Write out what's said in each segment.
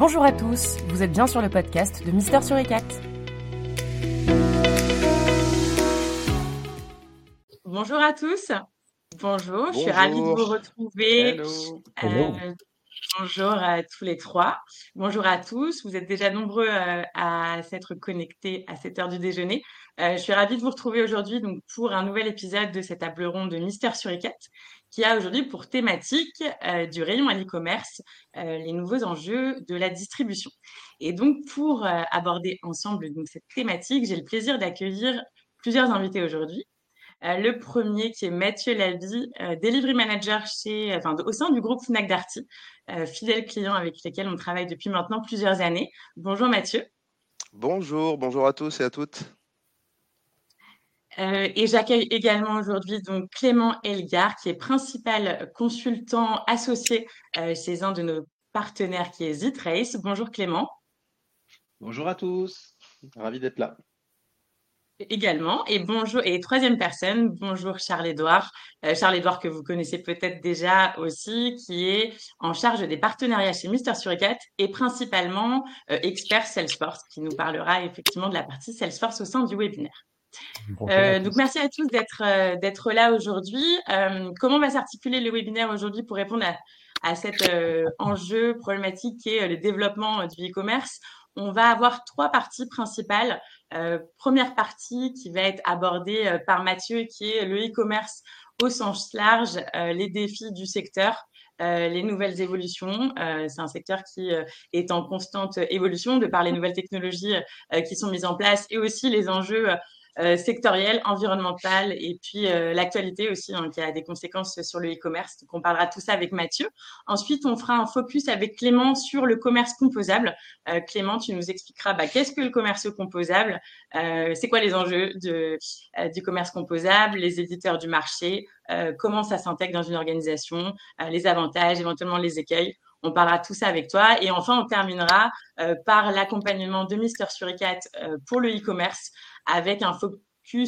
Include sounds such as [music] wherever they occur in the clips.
Bonjour à tous, vous êtes bien sur le podcast de Mister sur E4. Bonjour à tous. Bonjour, je suis ravie de vous retrouver. Hello. Euh, bonjour à tous les trois. Bonjour à tous. Vous êtes déjà nombreux euh, à s'être connectés à cette heure du déjeuner. Euh, je suis ravie de vous retrouver aujourd'hui donc pour un nouvel épisode de cette table ronde de Mystère sur E4 qui a aujourd'hui pour thématique euh, du rayon à l'e-commerce, euh, les nouveaux enjeux de la distribution. Et donc pour euh, aborder ensemble cette thématique, j'ai le plaisir d'accueillir plusieurs invités aujourd'hui. Le premier qui est Mathieu Laby, Delivery Manager au sein du groupe Fnac Darty, fidèle client avec lequel on travaille depuis maintenant plusieurs années. Bonjour Mathieu. Bonjour, bonjour à tous et à toutes. Euh, et j'accueille également aujourd'hui donc Clément Elgar, qui est principal consultant associé euh, chez un de nos partenaires qui est Zitrace. Bonjour Clément. Bonjour à tous, ravi d'être là. Également. Et bonjour, et troisième personne, bonjour Charles-Édouard. Euh, Charles-Édouard que vous connaissez peut-être déjà aussi, qui est en charge des partenariats chez Mister Suricat et principalement euh, expert Salesforce, qui nous parlera effectivement de la partie Salesforce au sein du webinaire. Euh, donc merci à tous d'être euh, d'être là aujourd'hui. Euh, comment va s'articuler le webinaire aujourd'hui pour répondre à, à cet euh, enjeu problématique qui est euh, le développement euh, du e-commerce? On va avoir trois parties principales. Euh, première partie qui va être abordée par Mathieu, qui est le e-commerce au sens large, euh, les défis du secteur. Euh, les nouvelles évolutions. Euh, c'est un secteur qui euh, est en constante évolution de par les nouvelles technologies euh, qui sont mises en place et aussi les enjeux euh, sectoriel, environnemental et puis euh, l'actualité aussi hein, qui a des conséquences sur le e-commerce. Donc on parlera tout ça avec Mathieu. Ensuite, on fera un focus avec Clément sur le commerce composable. Euh, Clément, tu nous expliqueras bah, qu'est-ce que le commerce composable, c'est quoi les enjeux de, du commerce composable, les éditeurs du marché, comment ça s'intègre dans une organisation, les avantages, éventuellement les écueils. On parlera tout ça avec toi. Et enfin, on terminera euh, par l'accompagnement de Mister Suricat euh, pour le e-commerce avec un focus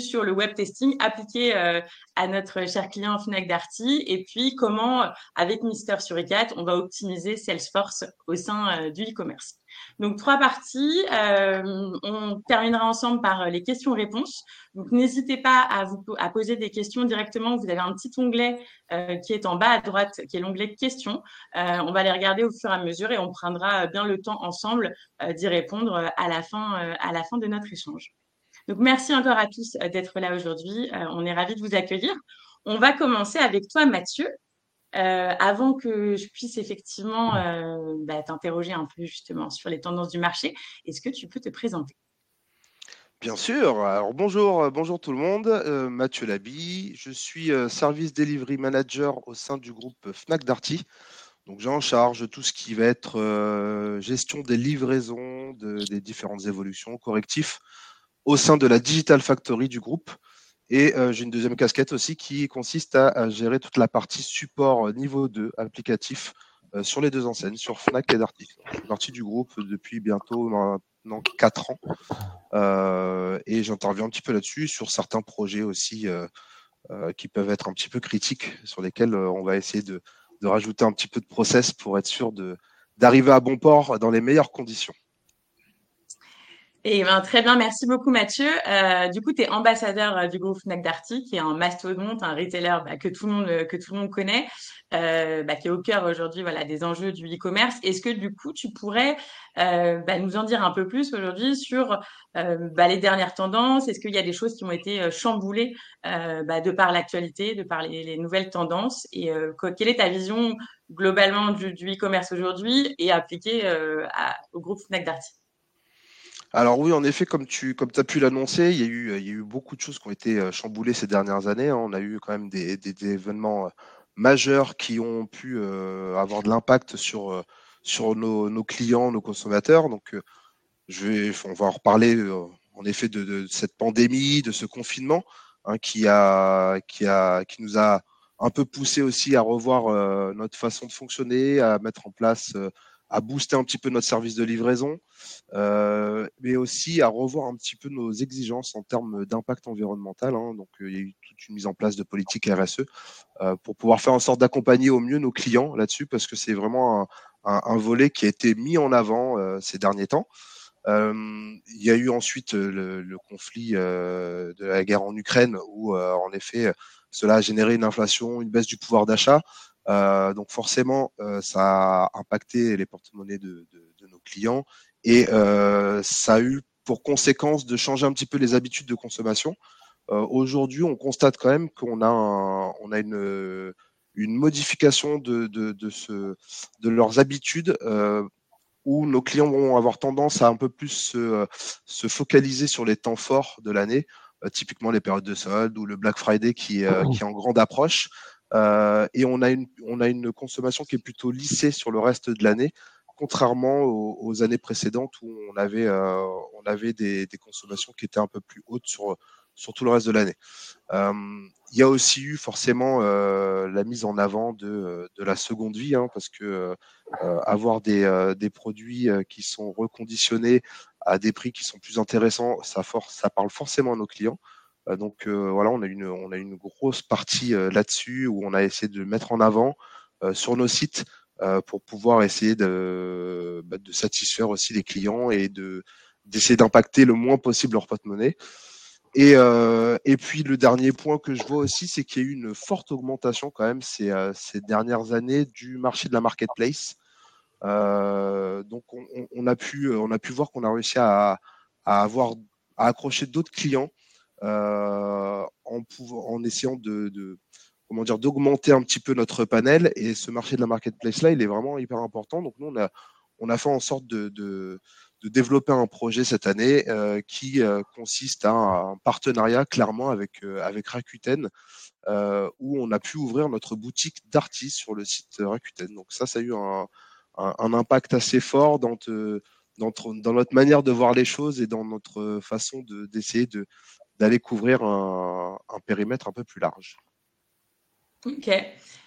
sur le web testing appliqué euh, à notre cher client Fnac Darty et puis comment, avec Mister Suricat, on va optimiser Salesforce au sein euh, du e-commerce. Donc trois parties. Euh, on terminera ensemble par les questions-réponses. Donc n'hésitez pas à vous à poser des questions directement. Vous avez un petit onglet euh, qui est en bas à droite, qui est l'onglet questions. Euh, on va les regarder au fur et à mesure et on prendra bien le temps ensemble euh, d'y répondre à la fin euh, à la fin de notre échange. Donc merci encore à tous euh, d'être là aujourd'hui. Euh, on est ravis de vous accueillir. On va commencer avec toi, Mathieu. Euh, avant que je puisse effectivement bah, t'interroger un peu justement sur les tendances du marché, est-ce que tu peux te présenter? Bien sûr. Alors bonjour, bonjour tout le monde. Mathieu Laby, je suis Service Delivery Manager au sein du groupe Fnac Darty. Donc j'ai en charge tout ce qui va être gestion des livraisons, de- des différentes évolutions, correctifs au sein de la Digital Factory du groupe. Et euh, j'ai une deuxième casquette aussi qui consiste à, gérer toute la partie support euh, niveau 2 applicatif euh, sur les deux enseignes, sur Fnac et Darty. Je fais partie du groupe depuis bientôt maintenant 4 ans. Et j'interviens un petit peu là-dessus sur certains projets aussi qui peuvent être un petit peu critiques, sur lesquels on va essayer de, de rajouter un petit peu de process pour être sûr d'arriver à bon port dans les meilleures conditions. Et ben, très bien, merci beaucoup Mathieu. Euh, du coup, tu es ambassadeur euh, du groupe Fnac Darty, qui est un mastodonte, un retailer bah, que tout le monde que tout le monde connaît, euh, bah, qui est au cœur aujourd'hui voilà des enjeux du e-commerce. Est-ce que du coup, tu pourrais euh, bah, nous en dire un peu plus aujourd'hui sur euh, bah, les dernières tendances? Est-ce qu'il y a des choses qui ont été euh, chamboulées euh, bah, de par l'actualité, de par les, les nouvelles tendances? Et euh, quelle est ta vision globalement du, e-commerce aujourd'hui et appliquée euh, au groupe Fnac Darty? Alors oui, en effet, comme tu comme as pu l'annoncer, il y a eu il y a eu beaucoup de choses qui ont été euh, chamboulées ces dernières années. hein. On a eu quand même des, des- événements euh, majeurs qui ont pu euh, avoir de l'impact sur sur nos, nos clients, nos consommateurs. Donc je vais, on va en reparler en effet de, cette pandémie, de ce confinement hein, qui a qui a qui nous a un peu poussé aussi à revoir notre façon de fonctionner, à mettre en place, à booster un petit peu notre service de livraison euh, mais aussi à revoir un petit peu nos exigences en termes d'impact environnemental. hein. Donc, euh, il y a eu toute une mise en place de politique RSE euh, pour pouvoir faire en sorte d'accompagner au mieux nos clients là-dessus, parce que c'est vraiment un, un, volet qui a été mis en avant ces derniers temps. il y a eu ensuite le, le conflit de la guerre en Ukraine où, en effet, cela a généré une inflation, une baisse du pouvoir d'achat. Donc forcément, ça a impacté les porte-monnaies de, de, de, nos clients et ça a eu pour conséquence de changer un petit peu les habitudes de consommation. Euh, Aujourd'hui, on constate quand même qu'on a, un, on a une, une modification de, de, de, ce, de leurs habitudes euh, où nos clients vont avoir tendance à un peu plus se, se focaliser sur les temps forts de l'année, euh, typiquement les périodes de solde ou le Black Friday qui, euh, qui est en grande approche. Euh, et on a, une, consommation qui est plutôt lissée sur le reste de l'année, contrairement aux, années précédentes où on avait, euh, des, consommations qui étaient un peu plus hautes sur, tout le reste de l'année. Euh, il y a aussi eu forcément la mise en avant de, la seconde vie, hein, parce que avoir des, produits qui sont reconditionnés à des prix qui sont plus intéressants, ça parle forcément à nos clients. Donc voilà, on a une, on a une grosse partie là-dessus où on a essayé de mettre en avant sur nos sites pour pouvoir essayer de, bah, de satisfaire aussi les clients et de d'essayer d'impacter le moins possible leur porte-monnaie. Et, et puis le dernier point que je vois aussi, c'est qu'il y a eu une forte augmentation quand même ces, ces dernières années du marché de la marketplace. Donc on, on, a pu, on a pu voir qu'on a réussi à, à, avoir, à accrocher d'autres clients en, en essayant de, comment dire, d'augmenter un petit peu notre panel. Et ce marché de la marketplace là, il est vraiment hyper important. Donc nous, on a, on a fait en sorte de, de de développer un projet cette année euh, qui euh, consiste à un, partenariat clairement avec euh, avec Rakuten où on a pu ouvrir notre boutique d'artistes sur le site Rakuten. Donc ça, ça a eu un, impact assez fort dans, dans, dans, notre manière de voir les choses et dans notre façon d'essayer de, d'aller couvrir un, un périmètre un peu plus large. Ok.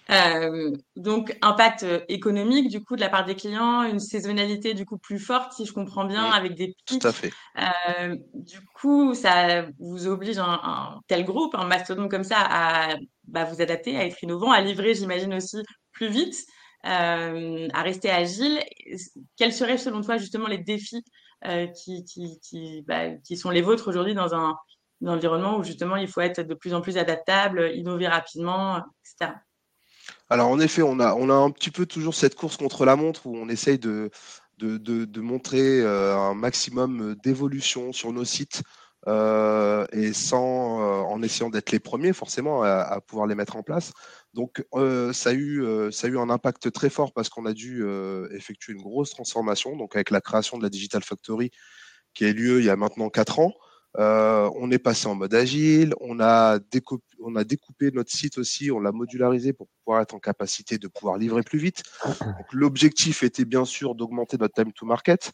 Euh, donc, impact euh, économique, du coup, de la part des clients, une saisonnalité, du coup, plus forte, si je comprends bien, avec des pics. Tout à fait. Euh, du coup, ça vous oblige un, un, tel groupe, un mastodonte comme ça, à bah, vous adapter, à être innovant, à livrer, j'imagine aussi, plus vite, euh, à rester agile. Quels seraient, selon toi, justement, les défis qui, qui, qui, bah, qui sont les vôtres aujourd'hui dans un, un environnement où, justement, il faut être de plus en plus adaptable, innover rapidement, etc. Alors en effet, on a, on a un petit peu toujours cette course contre la montre où on essaye de, de, de, montrer euh, un maximum d'évolution sur nos sites euh, et sans, euh, en essayant d'être les premiers forcément à, pouvoir les mettre en place. Donc ça, a eu, ça a eu un impact très fort parce qu'on a dû effectuer une grosse transformation, donc avec la création de la Digital Factory qui a eu lieu il y a maintenant quatre ans. Euh, on est passé en mode agile, on a, découpé, on a découpé notre site aussi, on l'a modularisé pour pouvoir être en capacité de pouvoir livrer plus vite. L'objectif était bien sûr d'augmenter notre time to market.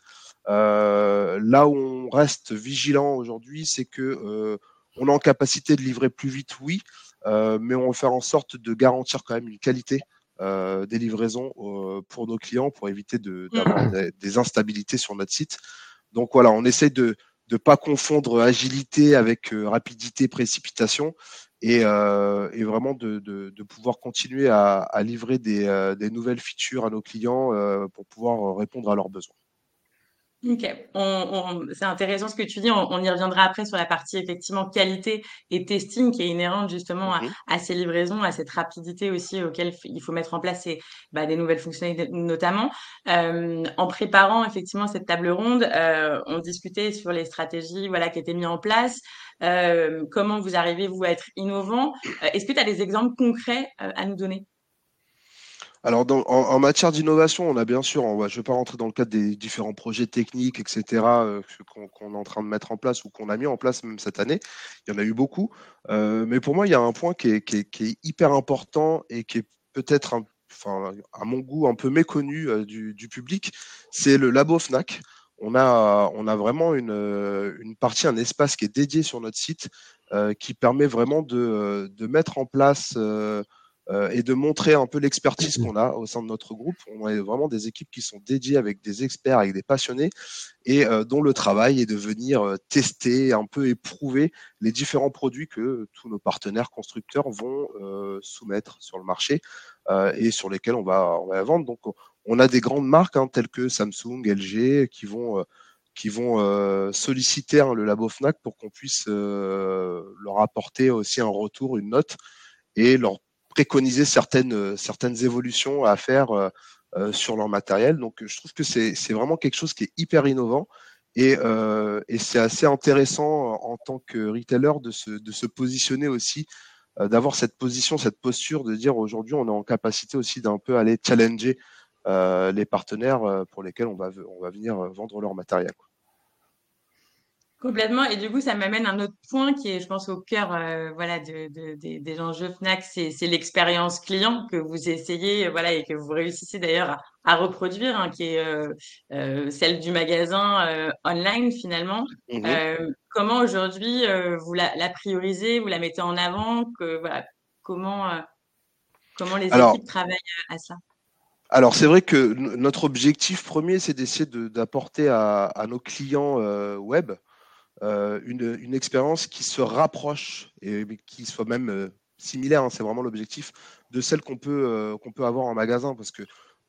Euh, là où on reste vigilant aujourd'hui, c'est que euh, on est en capacité de livrer plus vite, oui, mais on va faire en sorte de garantir quand même une qualité euh, des livraisons pour nos clients pour éviter d'avoir de, des, des instabilités sur notre site. Donc voilà, on essaie de de pas confondre agilité avec euh, rapidité, précipitation, et, euh, vraiment de, pouvoir continuer à, livrer des, euh, des, nouvelles features à nos clients pour pouvoir répondre à leurs besoins. Ok, on, on, c'est intéressant ce que tu dis. On, on, y reviendra après sur la partie effectivement qualité et testing qui est inhérente justement à, mhm. à, ces livraisons, à cette rapidité aussi auquel il faut mettre en place et, bah, des nouvelles fonctionnalités notamment. Euh, en préparant effectivement cette table ronde, euh, on discutait sur les stratégies voilà qui étaient mises en place. Euh, comment vous arrivez vous à être innovant? Euh, Est-ce que tu as des exemples concrets euh, à nous donner? Alors, en, matière d'innovation, on a bien sûr, je ne vais pas rentrer dans le cadre des différents projets techniques, etc., euh, qu'on qu est en train de mettre en place ou qu'on a mis en place même cette année. Il y en a eu beaucoup. Euh, mais pour moi, il y a un point qui est, hyper important et qui est peut-être, enfin, à mon goût, un peu méconnu euh, du, du, public, c'est le labo FNAC. On a, on a vraiment une, une partie, un espace qui est dédié sur notre site euh, qui permet vraiment de, de mettre en place euh, et de montrer un peu l'expertise [clears throat] qu'on a au sein de notre groupe. On a vraiment des équipes qui sont dédiées avec des experts, avec des passionnés, et euh, dont le travail est de venir euh, tester, un peu éprouver les différents produits que tous nos partenaires constructeurs vont soumettre sur le marché et sur lesquels on va, on va vendre. Donc, on a des grandes marques hein, telles que Samsung, LG, qui vont qui vont solliciter hein, le labo Fnac pour qu'on puisse leur apporter aussi un retour, une note et leur préconiser certaines certaines évolutions à faire sur leur matériel. Donc je trouve que c'est vraiment quelque chose qui est hyper innovant et, c'est assez intéressant en tant que retailer de se, positionner aussi d'avoir cette position, cette posture de dire aujourd'hui on est en capacité aussi d'un peu aller challenger euh, les partenaires euh, pour lesquels on va, venir euh, vendre leur matériel. Complètement. Et du coup, ça m'amène à un autre point qui est, je pense, au cœur voilà, de, des enjeux FNAC, c'est l'expérience client que vous essayez voilà, et que vous réussissez d'ailleurs à, reproduire, hein, qui est celle du magasin online finalement. Mmh comment aujourd'hui vous la, la, priorisez, vous la mettez en avant que, voilà, comment, comment les équipes travaillent à ça? Alors c'est vrai que notre objectif premier, c'est d'essayer d'apporter à, nos clients euh, web euh, une, expérience qui se rapproche et qui soit même euh, similaire, hein, c'est vraiment l'objectif, de celle qu'on peut, qu'on peut avoir en magasin, parce que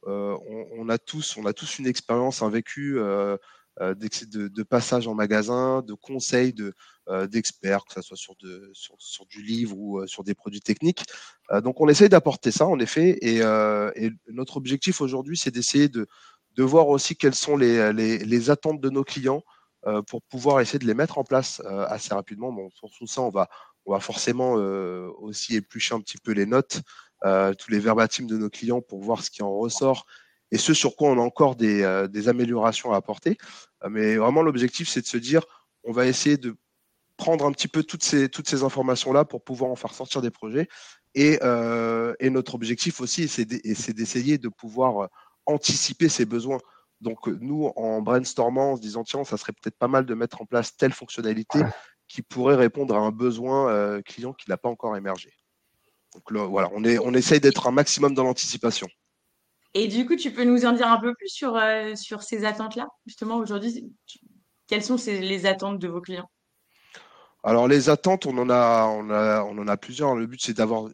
on, a tous, on a tous une expérience, un vécu de, de, passage en magasin, de conseils, de, euh, d'experts, que ce soit sur, de, sur, sur, du livre ou euh, sur des produits techniques. Euh, donc on essaye d'apporter ça en effet, et, et notre objectif aujourd'hui, c'est d'essayer de, de voir aussi quelles sont les, les, les attentes de nos clients pour pouvoir essayer de les mettre en place assez rapidement. Bon, pour tout ça, on va, on va forcément aussi éplucher un petit peu les notes, tous les verbatims de nos clients pour voir ce qui en ressort et ce sur quoi on a encore des, améliorations à apporter. mais vraiment, l'objectif, c'est de se dire, on va essayer de prendre un petit peu toutes ces, toutes ces informations-là pour pouvoir en faire sortir des projets. Et, euh, et notre objectif aussi, c'est d'essayer de pouvoir anticiper ces besoins. Donc nous, en brainstormant, en se disant, tiens, ça serait peut-être pas mal de mettre en place telle fonctionnalité qui pourrait répondre à un besoin euh, client qui n'a pas encore émergé. Donc là, voilà, on, est, on essaye d'être un maximum dans l'anticipation. Et du coup, tu peux nous en dire un peu plus sur, euh, sur ces attentes-là? Justement, aujourd'hui, quelles sont les attentes de vos clients? Alors les attentes, on en a, on, on en a plusieurs. Le but c'est d'avoir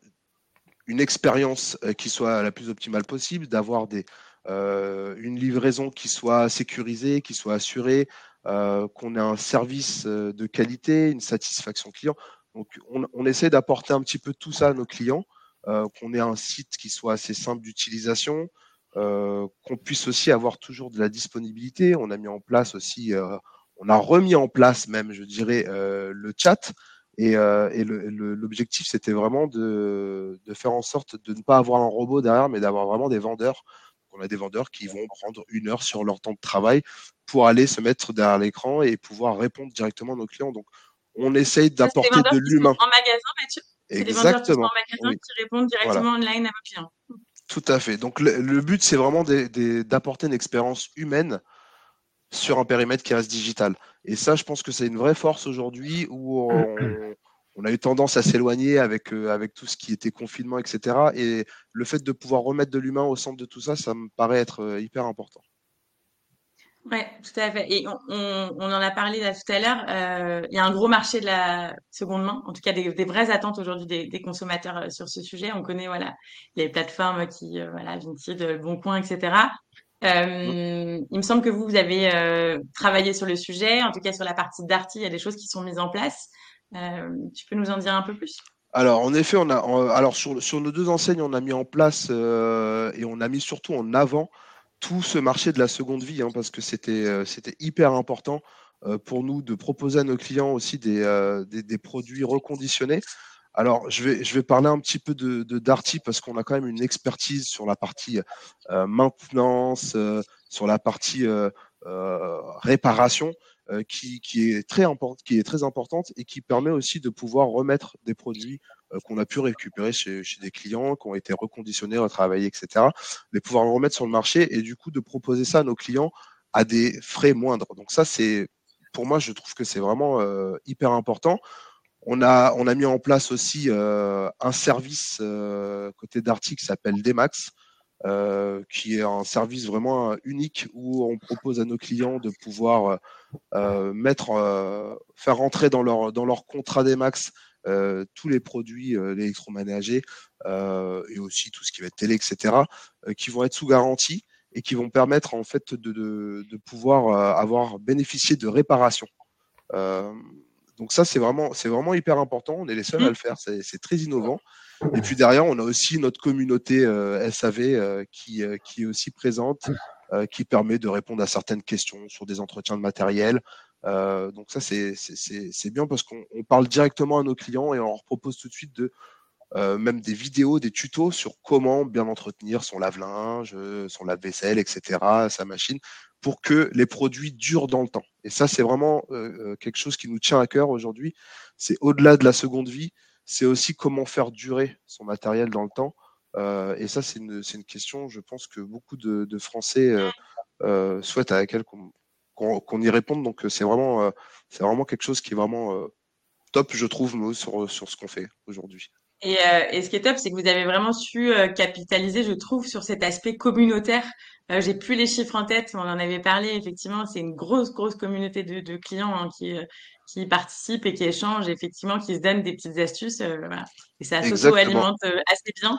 une expérience euh, qui soit la plus optimale possible, d'avoir des euh, une livraison qui soit sécurisée, qui soit assurée, euh, qu'on ait un service de qualité, une satisfaction client. Donc on, essaie d'apporter un petit peu tout ça à nos clients, qu'on ait un site qui soit assez simple d'utilisation, qu'on puisse aussi avoir toujours de la disponibilité. On a mis en place aussi on a remis en place même, je dirais, euh, le chat. Et, euh, l'objectif, c'était vraiment de, faire en sorte de ne pas avoir un robot derrière, mais d'avoir vraiment des vendeurs. On a des vendeurs qui vont prendre une heure sur leur temps de travail pour aller se mettre derrière l'écran et pouvoir répondre directement à nos clients. Donc, on essaye d'apporter de l'humain. En magasin, Mathieu C'est des vendeurs qui sont en magasin qui répondent directement online à vos clients. Tout à fait. Donc, le, but, c'est vraiment d'apporter une expérience humaine sur un périmètre qui reste digital. Et ça, je pense que c'est une vraie force aujourd'hui où on, [clears throat] a eu tendance à s'éloigner avec, euh, avec tout ce qui était confinement, etc. Et le fait de pouvoir remettre de l'humain au centre de tout ça, ça me paraît être euh, hyper important. Oui, tout à fait. Et on, en a parlé tout à l'heure. Euh, il y a un gros marché de la seconde main, en tout cas des, vraies attentes aujourd'hui des, consommateurs sur ce sujet. On connaît voilà les plateformes qui voilà Vinted, Boncoin, etc. Euh, il me semble que vous, vous avez euh, travaillé sur le sujet, en tout cas sur la partie Darty, il y a des choses qui sont mises en place. Euh, tu peux nous en dire un peu plus? Alors en effet, on a sur, nos deux enseignes, on a mis en place et on a mis surtout en avant tout ce marché de la seconde vie, hein, parce que c'était c'était hyper important pour nous de proposer à nos clients aussi des, produits reconditionnés. Alors, je vais, parler un petit peu de, de Darty parce qu'on a quand même une expertise sur la partie euh, maintenance, euh, sur la partie euh, qui, est très importante et qui permet aussi de pouvoir remettre des produits qu'on a pu récupérer chez, des clients, qui ont été reconditionnés, retravaillés, etc., les pouvoir le remettre sur le marché et du coup de proposer ça à nos clients à des frais moindres. Donc ça, c'est pour moi, je trouve que c'est vraiment hyper important. On a, on a mis en place aussi euh, un service euh, côté Darty qui s'appelle Demax, euh, qui est un service vraiment unique où on propose à nos clients de pouvoir mettre, faire rentrer dans leur, dans leur contrat Demax tous les produits électroménagers et aussi tout ce qui va être télé, etc., qui vont être sous garantie et qui vont permettre en fait de, pouvoir avoir bénéficié de réparation. donc ça, c'est vraiment, c'est vraiment hyper important. On est les seuls à le faire. C'est très innovant. Et puis derrière, on a aussi notre communauté SAV qui, qui est aussi présente, qui permet de répondre à certaines questions sur des entretiens de matériel, euh, donc ça, c'est bien parce qu'on parle directement à nos clients et on leur propose tout de suite de euh, même des vidéos, des tutos sur comment bien entretenir son lave-linge, son lave-vaisselle, etc., sa machine, pour que les produits durent dans le temps. Et ça, c'est vraiment euh, quelque chose qui nous tient à cœur aujourd'hui. C'est au-delà de la seconde vie, c'est aussi comment faire durer son matériel dans le temps. et ça, c'est une, question, je pense, que beaucoup de, Français souhaitent à laquelle qu'on y réponde. Donc c'est vraiment, euh, vraiment quelque chose qui est vraiment euh, top, je trouve, sur, sur ce qu'on fait aujourd'hui. Et, euh, et, ce qui est top, c'est que vous avez vraiment su capitaliser, je trouve, sur cet aspect communautaire. J'ai plus les chiffres en tête, on en avait parlé. Effectivement, c'est une grosse, grosse communauté de, de clients hein, qui, qui participent et qui échangent, effectivement, qui se donnent des petites astuces. Voilà. Et ça s'auto-alimente assez bien.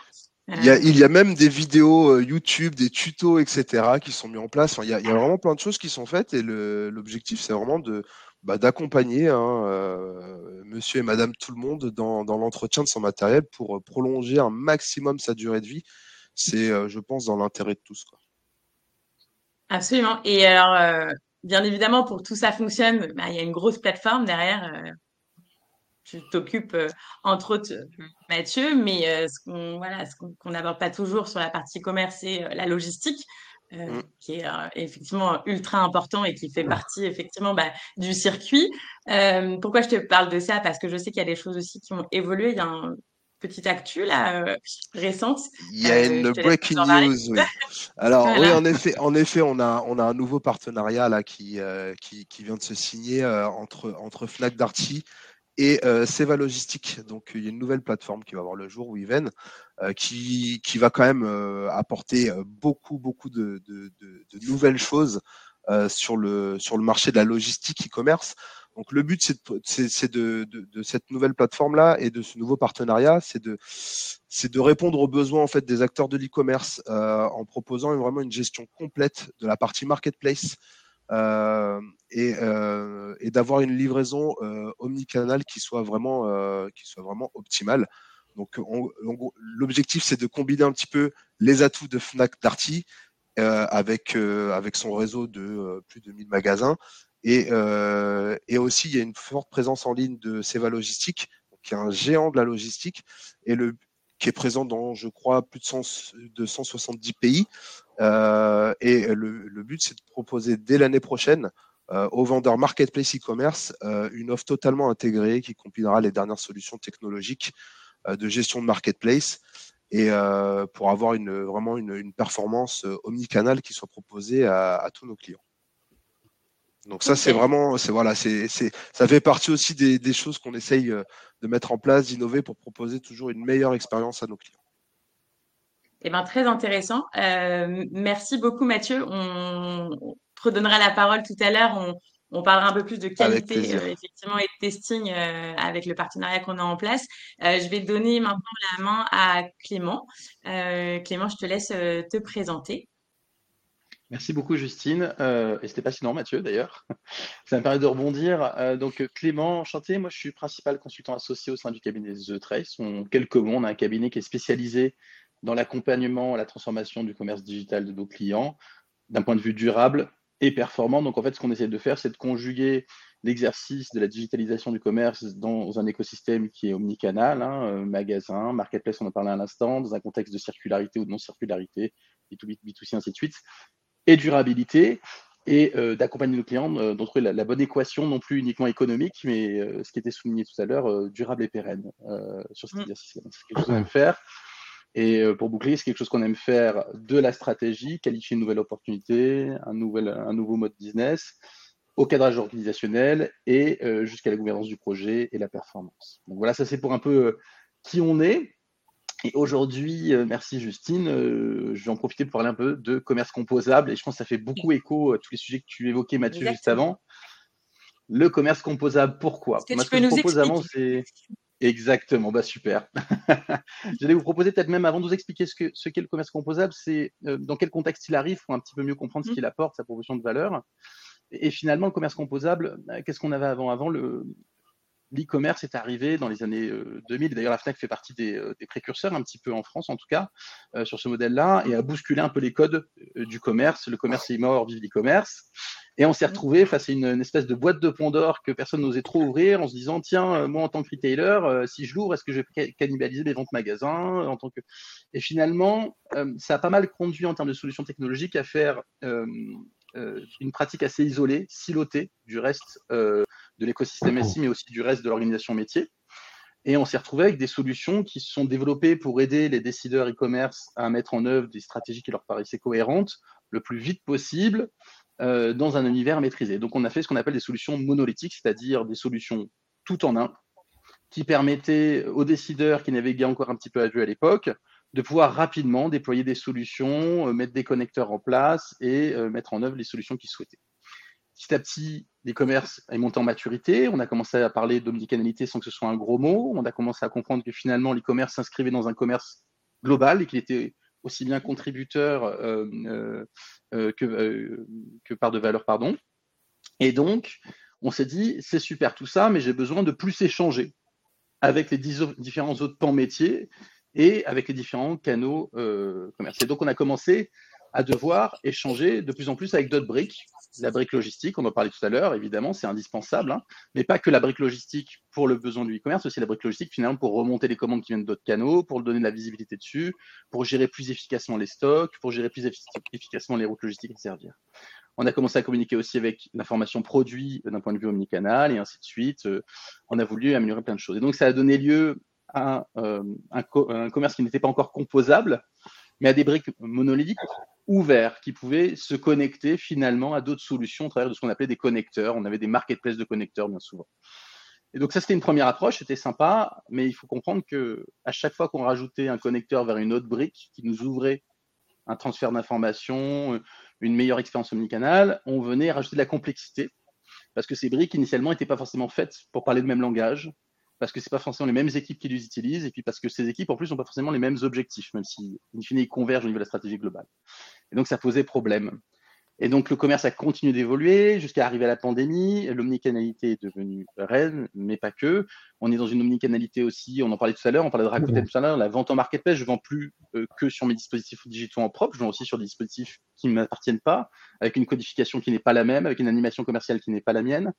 Il y, a, il y, a, même des vidéos euh, YouTube, des tutos, etc., qui sont mis en place. il, y a, il, y a, vraiment plein de choses qui sont faites et l'objectif, c'est vraiment de bah, d'accompagner hein, euh, Monsieur et Madame tout le monde dans, l'entretien de son matériel pour euh, prolonger un maximum sa durée de vie. C'est, je pense, dans l'intérêt de tous. Absolument. Et alors, bien évidemment, pour que tout ça fonctionne, bah, il y a une grosse plateforme derrière tu t'occupes euh, entre autres Mathieu, mais euh, ce qu'on voilà, n'aborde pas toujours sur la partie commerce, euh, la logistique. Mm. qui est effectivement ultra important et qui fait partie effectivement bah, du circuit. pourquoi je te parle de ça? Parce que je sais qu'il y a des choses aussi qui ont évolué. Il y a un petit actu là récente. Il y a une breaking news. Oui. [laughs] Alors oui, en effet, en effet, on a on a un nouveau partenariat là qui qui, qui, vient de se signer entre entre Fnac Darty et euh, Seva Logistique. Donc, il y a une nouvelle plateforme qui va voir le jour, Weven, euh, qui, qui va quand même euh, apporter euh, beaucoup, beaucoup de, de, de, de nouvelles choses euh, sur, le, sur le marché de la logistique e-commerce. Donc, le but, c'est de, de, cette nouvelle plateforme-là et de ce nouveau partenariat, c'est de, c'est de répondre aux besoins en fait des acteurs de l'e-commerce en proposant vraiment une gestion complète de la partie marketplace, euh, et, euh, et d'avoir une livraison euh, omnicanal qui soit vraiment qui soit vraiment optimale. Donc, l'objectif, c'est de combiner un petit peu les atouts de Fnac Darty euh, avec, euh, avec son réseau de euh, plus de 1000 magasins. Et, et aussi, il y a une forte présence en ligne de Seva Logistique, qui est un géant de la logistique, et le, qui est présent dans, je crois, plus de, 100, de 170 pays. Euh, et le, le but, c'est de proposer dès l'année prochaine euh, aux vendeurs marketplace e-commerce euh, une offre totalement intégrée qui combinera les dernières solutions technologiques de gestion de marketplace et pour avoir une, vraiment une, une performance omnicanal qui soit proposée à, à tous nos clients. Donc ça, c'est vraiment, c'est voilà, c'est, ça fait partie aussi des, des choses qu'on essaye de mettre en place, d'innover pour proposer toujours une meilleure expérience à nos clients. Eh ben, très intéressant. Euh, merci beaucoup, Mathieu. On, te redonnera la parole tout à l'heure. On, on, parlera un peu plus de qualité, euh, effectivement, et de testing euh, avec le partenariat qu'on a en place. Euh, je vais donner maintenant la main à Clément. Euh, Clément, je te laisse te présenter. Merci beaucoup, Justine. Euh, et c'était passionnant, Mathieu, d'ailleurs. [laughs] Ça me permet de rebondir. Euh, donc, Clément, enchanté. Moi, je suis principal consultant associé au sein du cabinet The Trace. On quelques mots. On a un cabinet qui est spécialisé dans l'accompagnement, la transformation du commerce digital de nos clients d'un point de vue durable et performant. Donc, en fait, ce qu'on essaie de faire, c'est de conjuguer l'exercice de la digitalisation du commerce dans un écosystème qui est omnicanal, hein, euh, magasin, marketplace, on en parlait à l'instant, dans un contexte de circularité ou de non-circularité, B2B, B2C, ainsi de suite, et durabilité, et euh, d'accompagner nos clients euh, trouver la, la, bonne équation, non plus uniquement économique, mais euh, ce qui était souligné tout à l'heure, durable et pérenne sur cet mmh. exercice-là. C'est quelque chose aime faire. Et euh, pour boucler, c'est quelque chose qu'on aime faire de la stratégie, qualifier une nouvelle opportunité, un, nouvel, un nouveau mode business, au cadrage organisationnel et euh, jusqu'à la gouvernance du projet et la performance. Donc voilà, ça c'est pour un peu euh, qui on est. Et aujourd'hui, merci Justine, je vais en profiter pour parler un peu de commerce composable et je pense que ça fait beaucoup écho à tous les sujets que tu évoquais Mathieu juste avant. Le commerce composable, pourquoi? Est-ce que tu peux nous expliquer Exactement, bah super. [laughs] J'allais vous proposer peut-être même avant de vous expliquer ce qu'est ce le commerce composable, c'est euh, dans quel contexte il arrive pour un petit peu mieux comprendre ce mmh. qu'il apporte, sa proposition de valeur. Et, finalement, le commerce composable, euh, qu'est-ce qu'on avait avant Avant, le, l'e-commerce est arrivé dans les années 2000. Euh, D'ailleurs, la FNAC fait partie des, précurseurs, un petit peu en France en tout cas, sur ce modèle-là, et a bousculé un peu les codes du commerce. Le commerce est mort, vive l'e-commerce. Et on s'est retrouvé face à une, espèce de boîte de Pandore que personne n'osait trop ouvrir en se disant tiens, euh, moi en tant que retailer, euh, si je l'ouvre, est-ce que je vais cannibaliser mes ventes magasins en tant que Et finalement, euh, ça a pas mal conduit en termes de solutions technologiques à faire une pratique assez isolée, silotée du reste de l'écosystème SI, mais aussi du reste de l'organisation métier. Et on s'est retrouvé avec des solutions qui se sont développées pour aider les décideurs e-commerce à mettre en œuvre des stratégies qui leur paraissaient cohérentes le plus vite possible, euh, dans un univers maîtrisé. Donc on a fait ce qu'on appelle des solutions monolithiques, c'est-à-dire des solutions tout en un, qui permettaient aux décideurs qui naviguaient encore un petit peu à vue à l'époque de pouvoir rapidement déployer des solutions, euh, mettre des connecteurs en place et euh, mettre en œuvre les solutions qu'ils souhaitaient. Petit à petit, l'e-commerce est monté en maturité. On a commencé à parler d'omnicanalité sans que ce soit un gros mot. On a commencé à comprendre que finalement, l'e-commerce s'inscrivait dans un commerce global et qu'il était aussi bien contributeur euh, euh, euh, que, que part de valeur, pardon. Et donc, on s'est dit, c'est super tout ça, mais j'ai besoin de plus échanger avec les différents autres pans métiers et avec les différents canaux commerciaux. Donc, on a commencé à devoir échanger de plus en plus avec d'autres briques. La brique logistique, on en parlait tout à l'heure, évidemment, c'est indispensable, hein, mais pas que la brique logistique pour le besoin du e-commerce, aussi la brique logistique finalement pour remonter les commandes qui viennent d'autres canaux, pour donner de la visibilité dessus, pour gérer plus efficacement les stocks, pour gérer plus efficacement les routes logistiques et servir. On a commencé à communiquer aussi avec l'information produit d'un point de vue omnicanal et ainsi de suite. On a voulu améliorer plein de choses. Et donc, ça a donné lieu à euh, un, un commerce qui n'était pas encore composable, mais à des briques monolithiques ouverts qui pouvaient se connecter finalement à d'autres solutions au travers de ce qu'on appelait des connecteurs. On avait des marketplaces de connecteurs bien souvent. Et donc ça, c'était une première approche, c'était sympa, mais il faut comprendre que à chaque fois qu'on rajoutait un connecteur vers une autre brique qui nous ouvrait un transfert d'informations, une meilleure expérience omnicanal, on venait rajouter de la complexité parce que ces briques initialement n'étaient pas forcément faites pour parler le même langage, parce que c'est pas forcément les mêmes équipes qui les utilisent, et puis parce que ces équipes en plus n'ont pas forcément les mêmes objectifs, même si in fine ils convergent au niveau de la stratégie globale. Et donc ça posait problème. Et donc le commerce a continué d'évoluer jusqu'à arriver à la pandémie. L'omnicanalité est devenue reine, mais pas que. On est dans une omnicanalité aussi, on en parlait tout à l'heure, on parlait de Rakuten tout à l'heure, la vente en marketplace, je vends plus euh, que sur mes dispositifs digitaux en propre, je vends aussi sur des dispositifs qui ne m'appartiennent pas, avec une codification qui n'est pas la même, avec une animation commerciale qui n'est pas la mienne.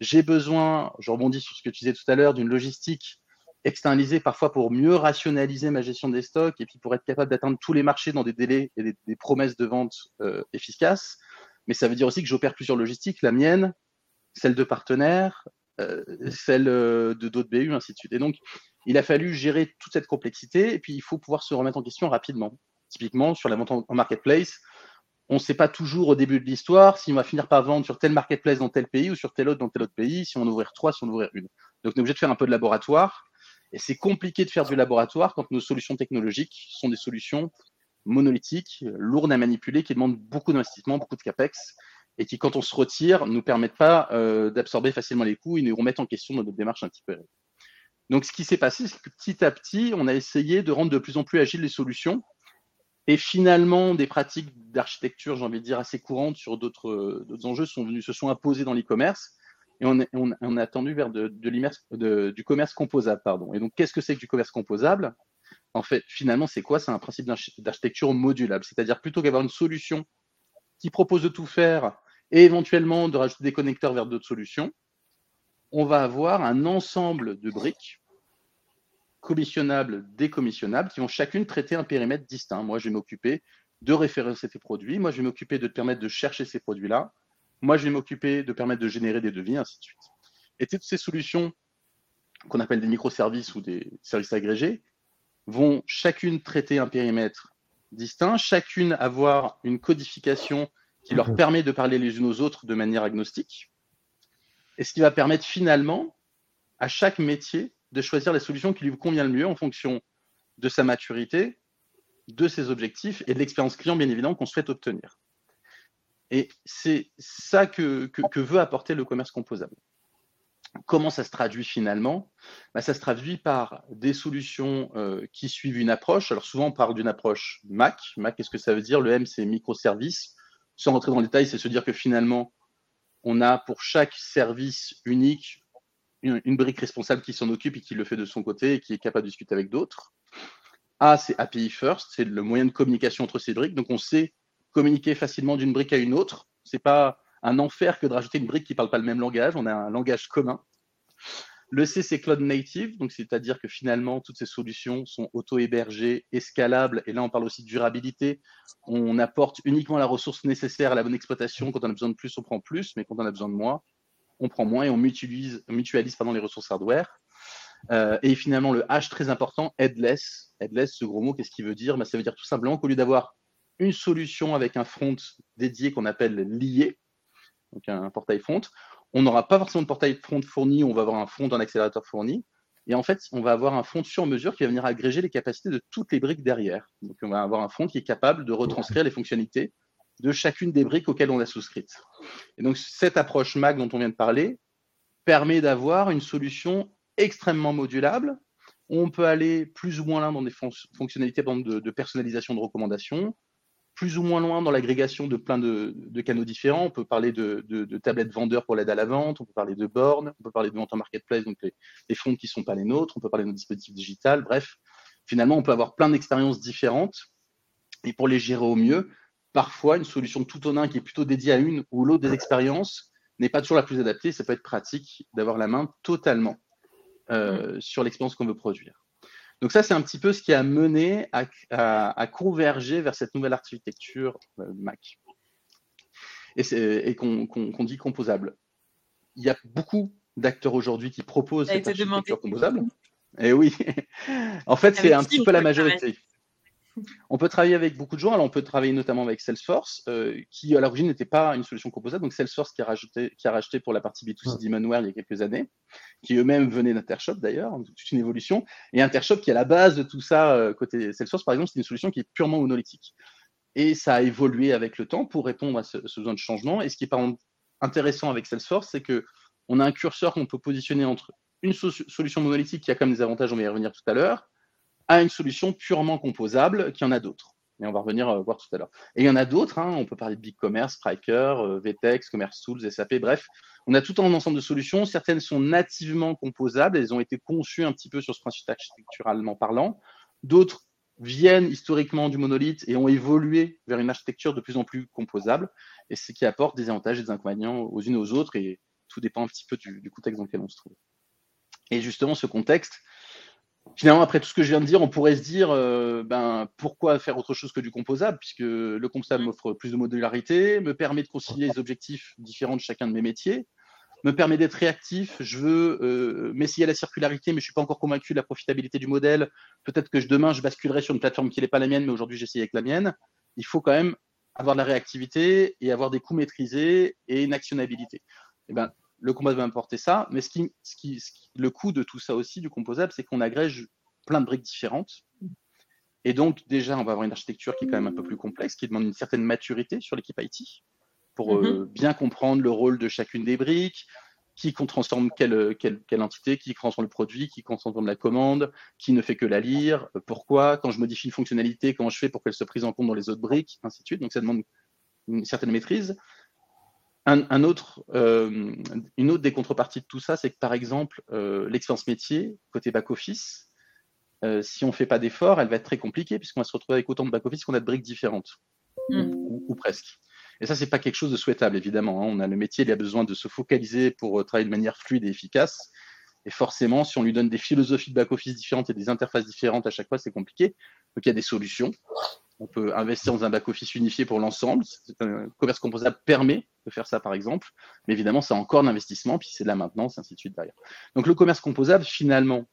J'ai besoin, je rebondis sur ce que tu disais tout à l'heure, d'une logistique externalisée parfois pour mieux rationaliser ma gestion des stocks et puis pour être capable d'atteindre tous les marchés dans des délais et des, promesses de vente euh, efficaces. Mais ça veut dire aussi que j'opère plusieurs logistiques, la mienne, celle de partenaires, euh, celle euh, de d'autres BU, ainsi de suite. Et donc, il a fallu gérer toute cette complexité et puis il faut pouvoir se remettre en question rapidement. Typiquement, sur la vente en marketplace, on ne sait pas toujours au début de l'histoire si on va finir par vendre sur tel marketplace dans tel pays ou sur tel autre dans tel autre pays, si on ouvrir trois, si on ouvrir une. Donc on est obligé de faire un peu de laboratoire. Et c'est compliqué de faire du laboratoire quand nos solutions technologiques sont des solutions monolithiques, lourdes à manipuler, qui demandent beaucoup d'investissement, beaucoup de capex, et qui, quand on se retire, ne nous permettent pas euh, d'absorber facilement les coûts et nous remettent en question notre démarche un petit peu. Donc, ce qui s'est passé, c'est que petit à petit, on a essayé de rendre de plus en plus agiles les solutions et finalement, des pratiques d'architecture, j'ai envie de dire, assez courantes sur d'autres enjeux sont venus, se sont imposées dans l'e-commerce. Et on, on, a tendu vers du commerce composable. Pardon. Et donc, qu'est-ce que c'est que du commerce composable? En fait, finalement, c'est quoi? C'est un principe d'architecture modulable. C'est-à-dire, plutôt qu'avoir une solution qui propose de tout faire et éventuellement de rajouter des connecteurs vers d'autres solutions, on va avoir un ensemble de briques commissionnables, décommissionnables, qui vont chacune traiter un périmètre distinct. Moi, je vais m'occuper de référencer tes produits. Moi, je vais m'occuper de te permettre de chercher ces produits-là. Moi, je vais m'occuper de permettre de générer des devis, ainsi de suite. Et toutes ces solutions qu'on appelle des microservices ou des services agrégés vont chacune traiter un périmètre distinct, chacune avoir une codification qui leur mhm. permet de parler les unes aux autres de manière agnostique, et ce qui va permettre finalement à chaque métier de choisir la solution qui lui convient le mieux en fonction de sa maturité, de ses objectifs et de l'expérience client, bien évidemment, qu'on souhaite obtenir. Et c'est ça que, veut apporter le commerce composable. Comment ça se traduit finalement? Bah, Ça se traduit par des solutions euh, qui suivent une approche. Alors souvent, on parle d'une approche Mac. Mac, qu'est-ce que ça veut dire? Le M, c'est microservice. Sans rentrer dans le détail, c'est se dire que finalement, on a pour chaque service unique une, brique responsable qui s'en occupe et qui le fait de son côté et qui est capable de discuter avec d'autres. A, c'est API first, c'est le moyen de communication entre ces briques. Donc, on sait communiquer facilement d'une brique à une autre. C'est pas un enfer que de rajouter une brique qui ne parle pas le même langage. On a un langage commun. Le C, c'est cloud native, donc c'est-à-dire que finalement, toutes ces solutions sont auto-hébergées, escalables, et là, on parle aussi de durabilité. On apporte uniquement la ressource nécessaire à la bonne exploitation. Quand on a besoin de plus, on prend plus, mais quand on a besoin de moins, on prend moins et on mutualise, mutualise les ressources hardware. Euh, et finalement, le H, très important, headless. Headless, ce gros mot, qu'est-ce qu'il veut dire? Bah, Ça veut dire tout simplement qu'au lieu d'avoir une solution avec un front dédié qu'on appelle lié, donc un portail front, on n'aura pas forcément de portail front fourni, on va avoir un front d'un accélérateur fourni. Et en fait, on va avoir un front sur mesure qui va venir agréger les capacités de toutes les briques derrière. Donc, on va avoir un front qui est capable de retranscrire les fonctionnalités de chacune des briques auxquelles on a souscrite. Et donc, cette approche MAC dont on vient de parler permet d'avoir une solution extrêmement modulable. On peut aller plus ou moins loin dans des fonctionnalités de, de personnalisation de recommandations, plus ou moins loin dans l'agrégation de plein de, canaux différents. On peut parler de, tablettes vendeurs pour l'aide à la vente, on peut parler de bornes, on peut parler de vente en marketplace, donc les, les fonds qui ne sont pas les nôtres, on peut parler de nos dispositifs digital. Bref, finalement, on peut avoir plein d'expériences différentes. Et pour les gérer au mieux, parfois, une solution tout en un qui est plutôt dédiée à une ou l'autre des expériences n'est pas toujours la plus adaptée. Ça peut être pratique d'avoir la main totalement euh, sur l'expérience qu'on veut produire. Donc ça, c'est un petit peu ce qui a mené à, converger vers cette nouvelle architecture euh, Mac. Et, qu'on dit composable. Il y a beaucoup d'acteurs aujourd'hui qui proposent cette architecture composable. Et eh oui, [laughs] en fait, c'est un petit peu la majorité. On peut travailler avec beaucoup de gens. Alors, on peut travailler notamment avec Salesforce, euh, qui à l'origine n'était pas une solution composable. Donc, Salesforce qui a, rajouté, qui a racheté pour la partie B2C Demonware il y a quelques années, qui eux-mêmes venaient d'Intershop d'ailleurs, toute une évolution. Et Intershop, qui est à la base de tout ça, euh, côté Salesforce, par exemple, c'est une solution qui est purement monolithique. Et ça a évolué avec le temps pour répondre à ce, besoin de changement. Et ce qui est par exemple intéressant avec Salesforce, c'est que on a un curseur qu'on peut positionner entre une solution monolithique qui a quand même des avantages, on va y revenir tout à l'heure, à une solution purement composable qui en a d'autres. Mais on va revenir euh, voir tout à l'heure. Et il y en a d'autres, hein, on peut parler de BigCommerce, Striker, euh, VTEX, Commerce Tools, SAP, bref. On a tout un ensemble de solutions. Certaines sont nativement composables, elles ont été conçues un petit peu sur ce principe architecturalement parlant. D'autres viennent historiquement du monolithe et ont évolué vers une architecture de plus en plus composable, et ce qui apporte des avantages et des inconvénients aux unes aux autres, et tout dépend un petit peu du contexte dans lequel on se trouve. Et justement, ce contexte, finalement, après tout ce que je viens de dire, on pourrait se dire, euh, ben, pourquoi faire autre chose que du composable, puisque le composable m'offre plus de modularité, me permet de concilier les objectifs différents de chacun de mes métiers, me permet d'être réactif. Je veux euh, m'essayer à la circularité, mais je suis pas encore convaincu de la profitabilité du modèle. Peut-être que demain, je basculerai sur une plateforme qui n'est pas la mienne, mais aujourd'hui, j'essaye avec la mienne. Il faut quand même avoir de la réactivité et avoir des coûts maîtrisés et une actionnabilité. Et eh ben, le composable va apporter ça, mais ce qui, ce qui, le coût de tout ça aussi, du composable, c'est qu'on agrège plein de briques différentes. Et donc, déjà, on va avoir une architecture qui est quand même un peu plus complexe, qui demande une certaine maturité sur l'équipe IT pour euh, mhm. bien comprendre le rôle de chacune des briques, qui transforme quelle, quelle, quelle, entité, qui transforme le produit, qui transforme la commande, qui ne fait que la lire, euh, pourquoi, quand je modifie une fonctionnalité, comment je fais pour qu'elle soit prise en compte dans les autres briques, ainsi de suite. Donc, ça demande une certaine maîtrise. Un, autre, euh, une autre des contreparties de tout ça, c'est que par exemple, euh, l'expérience métier, côté back-office, euh, si on ne fait pas d'efforts, elle va être très compliquée puisqu'on va se retrouver avec autant de back-office qu'on a de briques différentes, mm. ou, presque. Et ça, c'est pas quelque chose de souhaitable, évidemment. Hein. On a le métier, il a besoin de se focaliser pour travailler de manière fluide et efficace. Et forcément, si on lui donne des philosophies de back-office différentes et des interfaces différentes à chaque fois, c'est compliqué. Donc, il y a des solutions. On peut investir dans un back-office unifié pour l'ensemble. Un commerce composable permet de faire ça, par exemple. Mais évidemment, c'est encore d'investissement, puis c'est de la maintenance, ainsi de suite derrière. Donc, le commerce composable, finalement,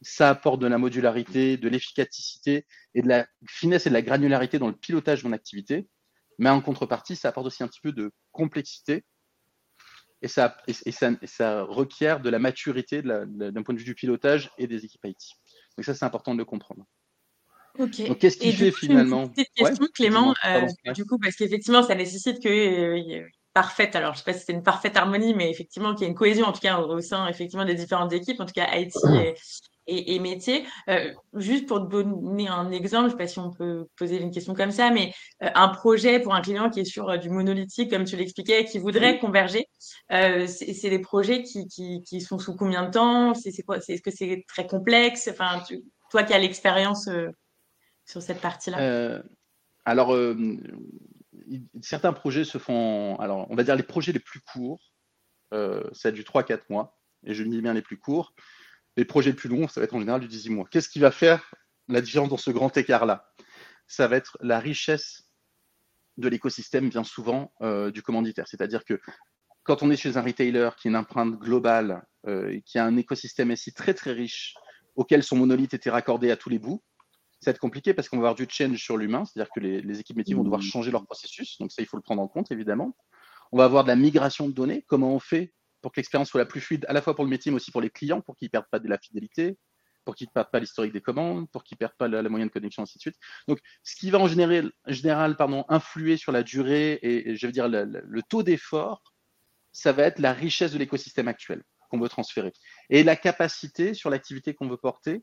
ça apporte de la modularité, de l'efficacité et de la finesse et de la granularité dans le pilotage de mon activité. Mais en contrepartie, ça apporte aussi un petit peu de complexité et ça, ça, requiert de la maturité d'un point de vue du pilotage et des équipes IT. Donc ça, c'est important de le comprendre. Ok. Donc qu'est-ce qu'il fait finalement Une petite question, Clément, euh, du coup, parce qu'effectivement, ça nécessite qu'il euh, parfaite. Alors, je sais pas si c'est une parfaite harmonie, mais effectivement, qu'il y a une cohésion, en tout cas, au, sein effectivement des différentes équipes, en tout cas IT et, et, et métier. Euh, juste pour te donner un exemple, je sais pas si on peut poser une question comme ça, mais euh, un projet pour un client qui est sur euh, du monolithique, comme tu l'expliquais, qui voudrait converger, euh, c'est des projets qui, qui, qui, sont sous combien de temps? C'est quoi? Est-ce que c'est très complexe? Enfin, tu, toi qui as l'expérience euh, sur cette partie-là. alors, certains projets se font. Alors, on va dire les projets les plus courts, c'est du 3-4 mois, et je dis bien les plus courts les projets plus longs, ça va être en général du 18 mois. Qu'est-ce qui va faire la différence dans ce grand écart-là? Ça va être la richesse de l'écosystème, bien souvent, euh, du commanditaire. C'est-à-dire que quand on est chez un retailer qui a une empreinte globale, euh, qui a un écosystème SI très très riche, auquel son monolithe était raccordé à tous les bouts, ça va être compliqué parce qu'on va avoir du change sur l'humain, c'est-à-dire que les, les, équipes métiers vont devoir changer leur processus, donc ça il faut le prendre en compte évidemment. On va avoir de la migration de données, comment on fait pour que l'expérience soit la plus fluide, à la fois pour le métier, mais aussi pour les clients, pour qu'ils ne perdent pas de la fidélité, pour qu'ils ne perdent pas l'historique des commandes, pour qu'ils ne perdent pas la, moyenne de connexion, ainsi de suite. Donc, ce qui va en général, général pardon, influer sur la durée et, je veux dire, le, le taux d'effort, ça va être la richesse de l'écosystème actuel qu'on veut transférer et la capacité sur l'activité qu'on veut porter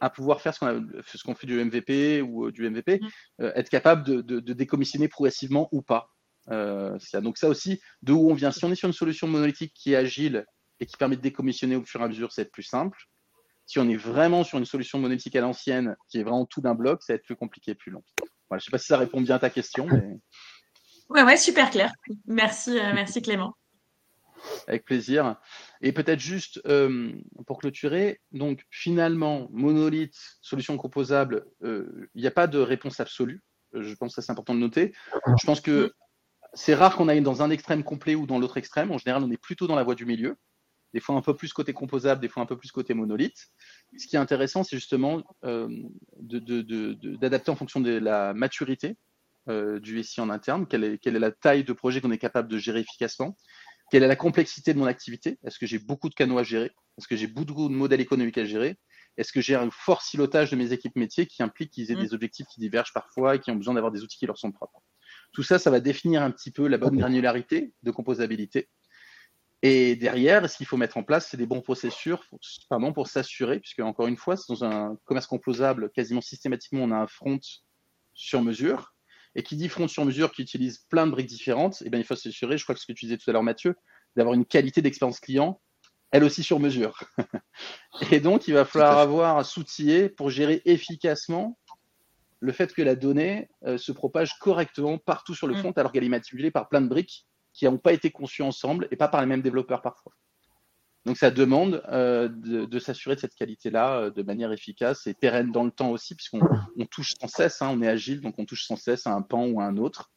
à pouvoir faire ce qu'on qu fait du MVP ou du MVP, mmh. euh, être capable de, de, de décommissionner progressivement ou pas. Euh, ça. Donc ça aussi, de où on vient. Si on est sur une solution monolithique qui est agile et qui permet de décommissionner au fur et à mesure, c'est plus simple. Si on est vraiment sur une solution monolithique à l'ancienne, qui est vraiment tout d'un bloc, ça va être plus compliqué et plus long. Voilà, je ne sais pas si ça répond bien à ta question. [laughs] Mais... Ouais, ouais, super clair. Merci, euh, merci Clément. Avec plaisir. Et peut-être juste euh, pour clôturer, donc finalement, monolithe, solution composable, euh, il n'y a pas de réponse absolue. Je pense que c'est important de noter. Je pense que c'est rare qu'on aille dans un extrême complet ou dans l'autre extrême. En général, on est plutôt dans la voie du milieu. Des fois un peu plus côté composable, des fois un peu plus côté monolithe. Ce qui est intéressant, c'est justement euh, d'adapter en fonction de la maturité euh, du SI en interne, quelle est la taille de projet qu'on est capable de gérer efficacement, quelle est la complexité de mon activité, est-ce que j'ai beaucoup de canaux à gérer, est-ce que j'ai beaucoup de modèles économiques à gérer, est-ce que j'ai un fort silotage de mes équipes métiers qui implique qu'ils aient mmh. des objectifs qui divergent parfois et qui ont besoin d'avoir des outils qui leur sont propres? Tout ça, ça va définir un petit peu la bonne granularité de composabilité. Et derrière, ce qu'il faut mettre en place, c'est des bons processus pardon, pour s'assurer, puisque encore une fois, dans un commerce composable, quasiment systématiquement, on a un front sur mesure. Et qui dit front sur mesure, qui utilise plein de briques différentes, eh bien, il faut s'assurer, je crois que ce que tu disais tout à l'heure, Mathieu, d'avoir une qualité d'expérience client, elle aussi sur mesure. [laughs] et donc, il va falloir avoir un s'outiller pour gérer efficacement le fait que la donnée euh, se propage correctement partout sur le mm. front alors qu'elle est manipulée par plein de briques qui n'ont pas été conçues ensemble et pas par les mêmes développeurs parfois. Donc ça demande euh, de, s'assurer de cette qualité-là euh, de manière efficace et pérenne dans le temps aussi, puisqu'on touche sans cesse, hein, on est agile, donc on touche sans cesse à un pan ou à un autre,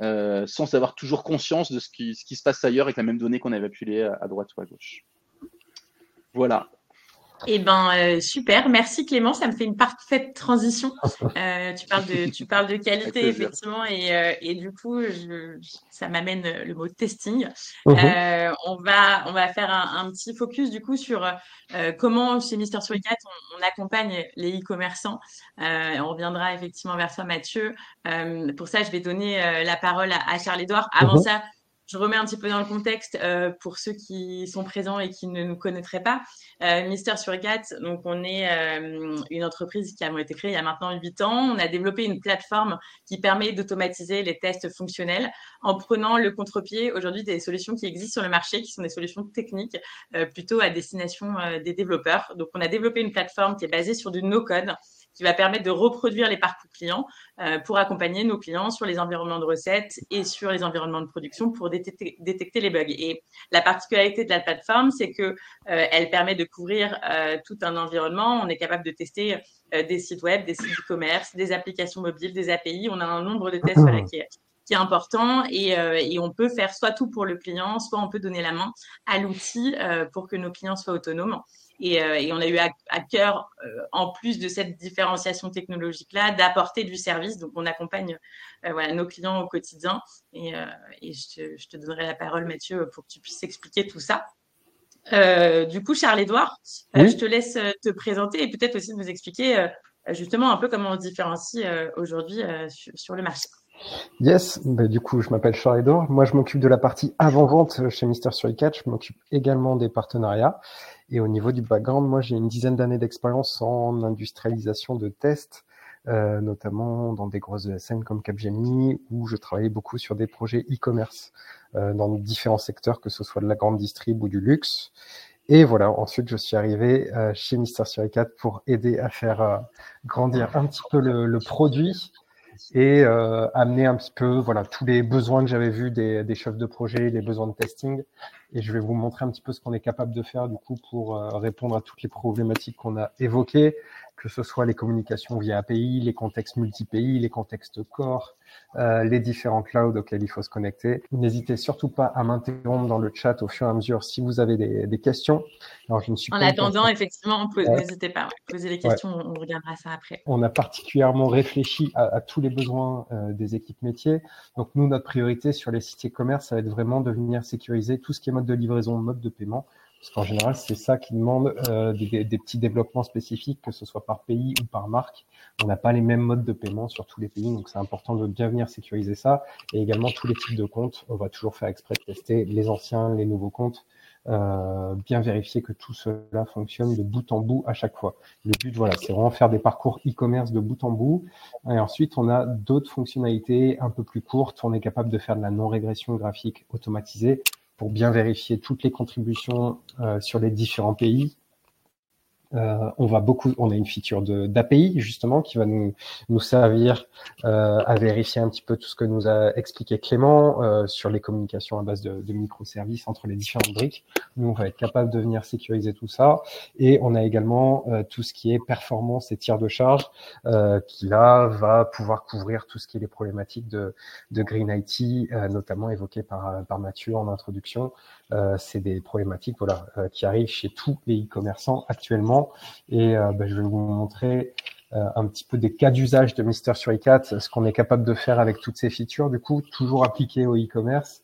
sans avoir toujours conscience de ce qui, se passe ailleurs avec la même donnée qu'on avait appuyée à droite ou à gauche. Voilà. Eh ben euh, super, merci Clément, ça me fait une parfaite transition. Euh, tu parles de tu parles de qualité effectivement et, euh, et du coup je, ça m'amène le mot testing. Mhm. Euh, on va on va faire un, un, petit focus du coup sur euh, comment chez Mister Suricat on, on, accompagne les e-commerçants. on reviendra effectivement vers ça Mathieu. pour ça je vais donner la parole à, à Charles-Édouard. Avant mhm. ça je remets un petit peu dans le contexte euh, pour ceux qui sont présents et qui ne nous connaîtraient pas. Euh, Mister Surgat, donc on est euh, une entreprise qui a été créée il y a maintenant 8 ans. On a développé une plateforme qui permet d'automatiser les tests fonctionnels en prenant le contre-pied aujourd'hui des solutions qui existent sur le marché, qui sont des solutions techniques euh, plutôt à destination des développeurs. Donc on a développé une plateforme qui est basée sur du no-code qui va permettre de reproduire les parcours clients euh, pour accompagner nos clients sur les environnements de recettes et sur les environnements de production pour détecter, détecter les bugs. Et la particularité de la plateforme, c'est que euh, elle permet de couvrir euh, tout un environnement. On est capable de tester euh, des sites web, des sites e-commerce, des applications mobiles, des API. On a un nombre de tests voilà, qui est qui est important et, euh, et, on peut faire soit tout pour le client, soit on peut donner la main à l'outil euh, pour que nos clients soient autonomes. Et, euh, et on a eu à, à cœur, euh, en plus de cette différenciation technologique-là, d'apporter du service. Donc, on accompagne euh, voilà, nos clients au quotidien. Et, et je, te, je, te, donnerai la parole, Mathieu, pour que tu puisses expliquer tout ça. du coup, Charles-Édouard, oui. je te laisse te présenter et peut-être aussi nous expliquer justement un peu comment on se différencie aujourd'hui sur, sur, le marché. Yes, bah, du coup, je m'appelle Charles Edouard. Moi, je m'occupe de la partie avant-vente chez Mister Suricat. Je m'occupe également des partenariats. Et au niveau du background, moi, j'ai une dizaine d'années d'expérience en industrialisation de tests, euh, notamment dans des grosses ESN comme Capgemini, où je travaillais beaucoup sur des projets e-commerce euh, dans différents secteurs, que ce soit de la grande distrib ou du luxe. Et voilà, ensuite, je suis arrivé euh, chez Mister Suricat pour aider à faire euh, grandir un petit peu le, le produit et euh, amener un petit peu voilà tous les besoins que j'avais vus des, des, chefs de projet, les besoins de testing. Et je vais vous montrer un petit peu ce qu'on est capable de faire du coup pour euh, répondre à toutes les problématiques qu'on a évoquées, que ce soit les communications via API, les contextes multi-pays, les contextes core, euh, les différents clouds auxquels il faut se connecter. N'hésitez surtout pas à m'interrompre dans le chat au fur et à mesure si vous avez des, des questions. Alors, je ne suis en attendant, effectivement, n'hésitez pas, posez les questions, ouais. on regardera ça après. On a particulièrement réfléchi à, à tous les besoins euh, des équipes métiers. Donc nous, notre priorité sur les sites e-commerce, ça va être vraiment de venir sécuriser tout ce qui est mode de livraison, mode de paiement. Parce qu'en général, c'est ça qui demande euh, des, petits développements spécifiques, que ce soit par pays ou par marque. On n'a pas les mêmes modes de paiement sur tous les pays, donc c'est important de bien venir sécuriser ça. Et également tous les types de comptes. On va toujours faire exprès de tester les anciens, les nouveaux comptes. Euh, bien vérifier que tout cela fonctionne de bout en bout à chaque fois. Le but, voilà, c'est vraiment faire des parcours e-commerce de bout en bout. Et ensuite, on a d'autres fonctionnalités un peu plus courtes. On est capable de faire de la non-régression graphique automatisée pour bien vérifier toutes les contributions euh, sur les différents pays. Euh, on va beaucoup, on a une feature d'API justement qui va nous servir euh, à vérifier un petit peu tout ce que nous a expliqué Clément euh, sur les communications à base de, microservices entre les différentes briques. Nous, on va être capable de venir sécuriser tout ça et on a également tout ce qui est performance et tir de charge qui là va pouvoir couvrir tout ce qui est les problématiques de, Green IT, notamment évoquées par par Mathieu en introduction. C'est des problématiques voilà qui arrivent chez tous les e-commerçants actuellement et euh, ben, je vais vous montrer euh, un petit peu des cas d'usage de Mister Suricat, ce qu'on est capable de faire avec toutes ces features, du coup, toujours appliquées au e-commerce.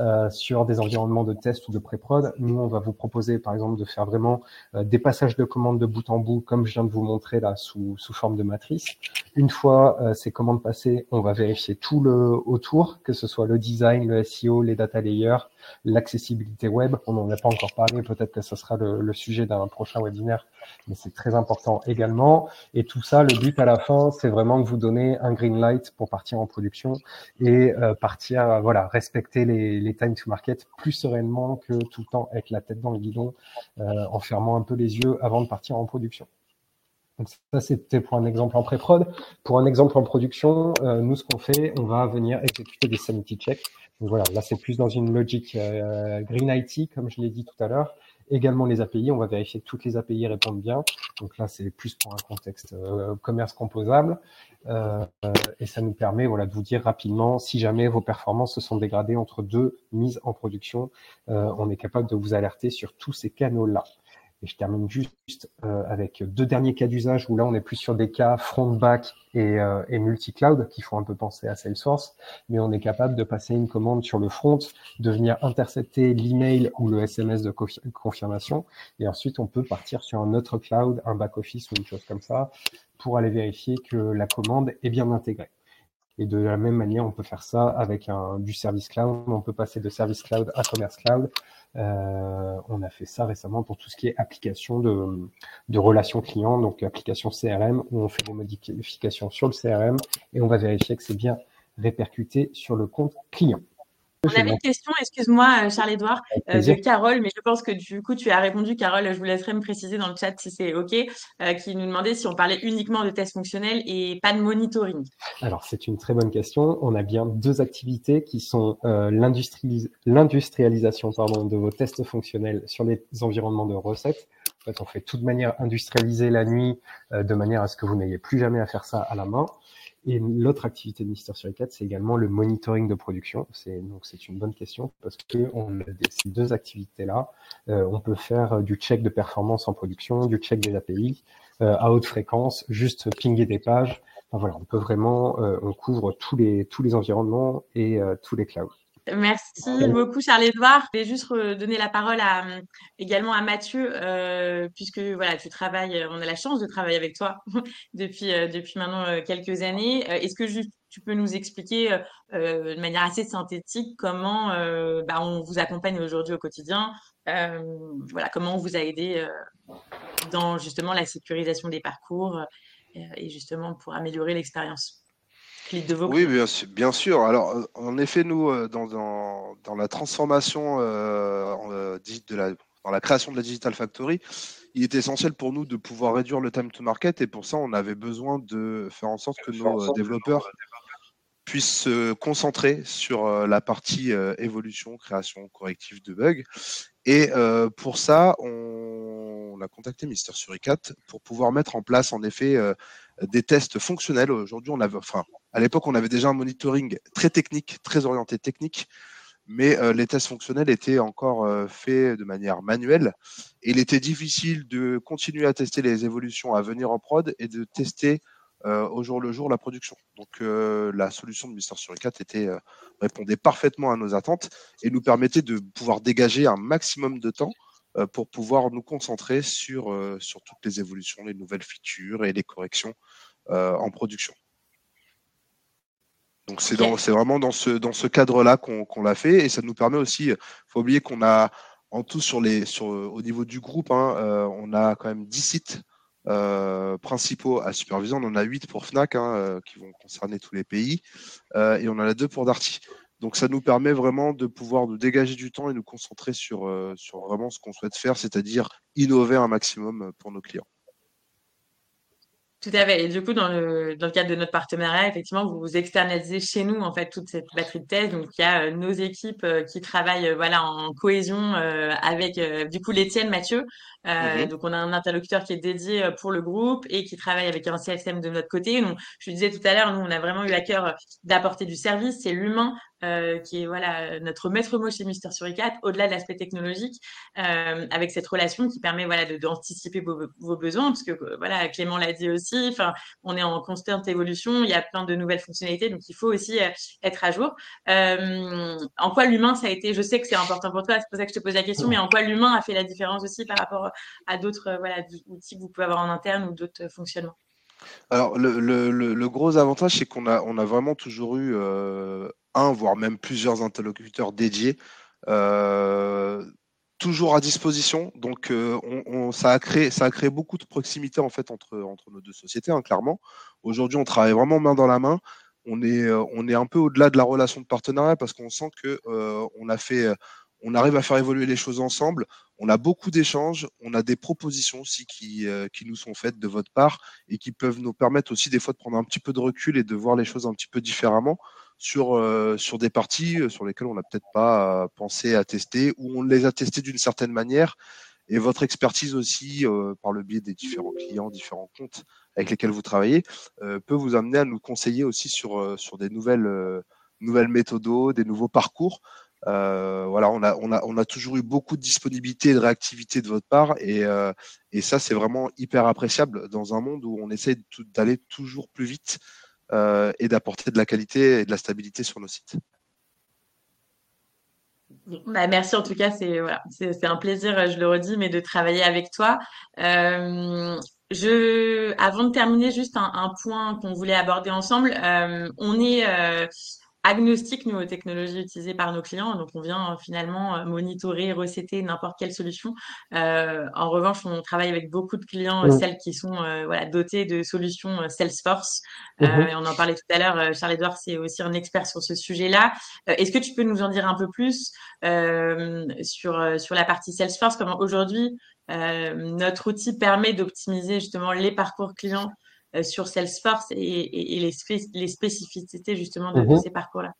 Euh, sur des environnements de test ou de pré-prod. Nous, on va vous proposer, par exemple, de faire vraiment des passages de commandes de bout en bout, comme je viens de vous montrer là, sous, sous forme de matrice. Une fois euh, ces commandes passées, on va vérifier tout le autour, que ce soit le design, le SEO, les data layers, l'accessibilité web. On n'en a pas encore parlé, peut-être que ce sera le, sujet d'un prochain webinaire, mais c'est très important également. Et tout ça, le but à la fin, c'est vraiment de vous donner un green light pour partir en production et euh, partir, voilà, respecter les, les time to market plus sereinement que tout le temps avec la tête dans le guidon, euh, en fermant un peu les yeux avant de partir en production. Donc ça, c'était pour un exemple en pré-prod. Pour un exemple en production, euh, nous, ce qu'on fait, on va venir exécuter des sanity checks. Donc voilà, là, c'est plus dans une logique euh, Green IT, comme je l'ai dit tout à l'heure. Également les API, on va vérifier que toutes les API répondent bien. Donc là, c'est plus pour un contexte euh, commerce composable. Et ça nous permet voilà, de vous dire rapidement si jamais vos performances se sont dégradées entre deux mises en production. On est capable de vous alerter sur tous ces canaux-là. Et je termine juste euh, avec deux derniers cas d'usage où là, on est plus sur des cas front-back et, euh, et multi-cloud qui font un peu penser à Salesforce, mais on est capable de passer une commande sur le front, de venir intercepter l'email ou le SMS de confirmation, et ensuite on peut partir sur un autre cloud, un back-office ou une chose comme ça, pour aller vérifier que la commande est bien intégrée. Et de la même manière, on peut faire ça avec un, du service cloud. On peut passer de service cloud à commerce cloud. Euh, on a fait ça récemment pour tout ce qui est application de, de relations clients, donc application CRM, où on fait des modifications sur le CRM et on va vérifier que c'est bien répercuté sur le compte client. On avait une question, excuse-moi Charles-Édouard, euh, de Carole, mais je pense que du coup tu as répondu, Carole, je vous laisserai me préciser dans le chat si c'est OK, euh, qui nous demandait si on parlait uniquement de tests fonctionnels et pas de monitoring. Alors c'est une très bonne question. On a bien deux activités qui sont euh, l'industrialisation pardon, de vos tests fonctionnels sur les environnements de recettes. En fait, on fait tout de manière industrialisée la nuit, euh, de manière à ce que vous n'ayez plus jamais à faire ça à la main. Et l'autre activité de Mister Suricat, c'est également le monitoring de production. C'est donc c'est une bonne question parce que on ces deux activités-là. Euh, on peut faire du check de performance en production, du check des API euh, à haute fréquence, juste pinguer des pages. Enfin, voilà, on peut vraiment, euh, on couvre tous les tous les environnements et euh, tous les clouds. Merci beaucoup Charles-Édouard. Je vais juste donner la parole à, également à Mathieu, euh, puisque voilà, tu travailles, on a la chance de travailler avec toi [laughs] depuis, euh, depuis maintenant euh, quelques années. Est-ce que juste, tu peux nous expliquer de manière assez synthétique comment bah, on vous accompagne aujourd'hui au quotidien Voilà, comment on vous a aidé dans justement la sécurisation des parcours et justement pour améliorer l'expérience? Oui, bien, sûr. Alors, euh, en effet, nous, euh, dans, la transformation euh, de dans la création de la Digital Factory, il est essentiel pour nous de pouvoir réduire le time to market et pour ça, on avait besoin de faire en sorte que nos développeurs puissent se concentrer sur la partie évolution, création, correctif de bugs. Et pour ça, on, a contacté Mister Suricat pour pouvoir mettre en place en effet des tests fonctionnels. Aujourd'hui, on avait, à l'époque, on avait déjà un monitoring très technique, très orienté technique, mais euh, les tests fonctionnels étaient encore euh, faits de manière manuelle. Et il était difficile de continuer à tester les évolutions à venir en prod et de tester euh, au jour le jour la production. Donc la solution de Mister Suricat était répondait parfaitement à nos attentes et nous permettait de pouvoir dégager un maximum de temps pour pouvoir nous concentrer sur, sur toutes les évolutions, les nouvelles features et les corrections en production. Donc c'est vraiment dans ce, dans ce cadre-là qu'on l'a fait et ça nous permet aussi, il faut oublier qu'on a en tout sur les, sur, au niveau du groupe, hein, euh, on a quand même 10 sites euh, principaux à superviser. On en a 8 pour FNAC hein, euh, qui vont concerner tous les pays et on en a 2 pour Darty. Donc ça nous permet vraiment de pouvoir nous dégager du temps et nous concentrer sur, sur vraiment ce qu'on souhaite faire, c'est-à-dire innover un maximum pour nos clients. Tout à fait. Et du coup, dans le, dans le cadre de notre partenariat, effectivement, vous vous externalisez chez nous, en fait, toute cette batterie de thèse. Donc, il y a euh, nos équipes euh, qui travaillent, euh, voilà, en cohésion avec, du coup, les tiennes, Mathieu. Mm-hmm. Donc, on a un interlocuteur qui est dédié pour le groupe et qui travaille avec un CSM de notre côté. Donc, je disais tout à l'heure, nous, on a vraiment eu à cœur d'apporter du service. C'est l'humain euh, qui est voilà notre maître mot chez Mister Suricat, au-delà de l'aspect technologique, euh, avec cette relation qui permet voilà d'anticiper vos, vos, besoins, parce que voilà Clément l'a dit aussi, enfin on est en constante évolution, il y a plein de nouvelles fonctionnalités, donc il faut aussi euh, être à jour. En quoi l'humain ça a été, je sais que c'est important pour toi, c'est pour ça que je te pose la question, mais en quoi l'humain a fait la différence aussi par rapport à d'autres voilà outils que vous pouvez avoir en interne ou d'autres fonctionnements? Alors, le, le, gros avantage, c'est qu'on a, on a vraiment toujours eu un, voire même plusieurs interlocuteurs dédiés, euh, toujours à disposition. Donc, euh, on, ça, a créé, ça a créé beaucoup de proximité en fait entre, entre nos deux sociétés, hein, clairement. Aujourd'hui, on travaille vraiment main dans la main. On est, euh, on est un peu au-delà de la relation de partenariat parce qu'on sent que on a fait on arrive à faire évoluer les choses ensemble. On a beaucoup d'échanges, on a des propositions aussi qui, qui nous sont faites de votre part et qui peuvent nous permettre aussi des fois de prendre un petit peu de recul et de voir les choses un petit peu différemment sur, euh, sur des parties euh, sur lesquelles on n'a peut-être pas euh, pensé à tester ou on les a testés d'une certaine manière. Et votre expertise aussi, par le biais des différents clients, différents comptes avec lesquels vous travaillez, peut vous amener à nous conseiller aussi sur, sur des nouvelles, nouvelles méthodos, des nouveaux parcours. voilà, on a, on, a, on a toujours eu beaucoup de disponibilité et de réactivité de votre part. Et, et ça, c'est vraiment hyper appréciable dans un monde où on essaie d'aller toujours plus vite. Euh, et d'apporter de la qualité et de la stabilité sur nos sites. Bah, merci en tout cas, c'est un plaisir, je le redis, mais de travailler avec toi. Euh, avant de terminer, juste un, point qu'on voulait aborder ensemble. Euh, on est euh, agnostique, nous, aux technologies utilisées par nos clients. Donc, on vient euh, finalement euh, monitorer, recéter n'importe quelle solution. Euh, en revanche, on travaille avec beaucoup de clients, mmh. celles qui sont voilà, dotées de solutions Salesforce. Mmh. on en parlait tout à l'heure. Charles-Edouard, c'est aussi un expert sur ce sujet-là. Est-ce que tu peux nous en dire un peu plus sur, sur la partie Salesforce? Comment aujourd'hui, notre outil permet d'optimiser justement les parcours clients euh, sur Salesforce et, les, spécificités justement de, mhm. ces parcours-là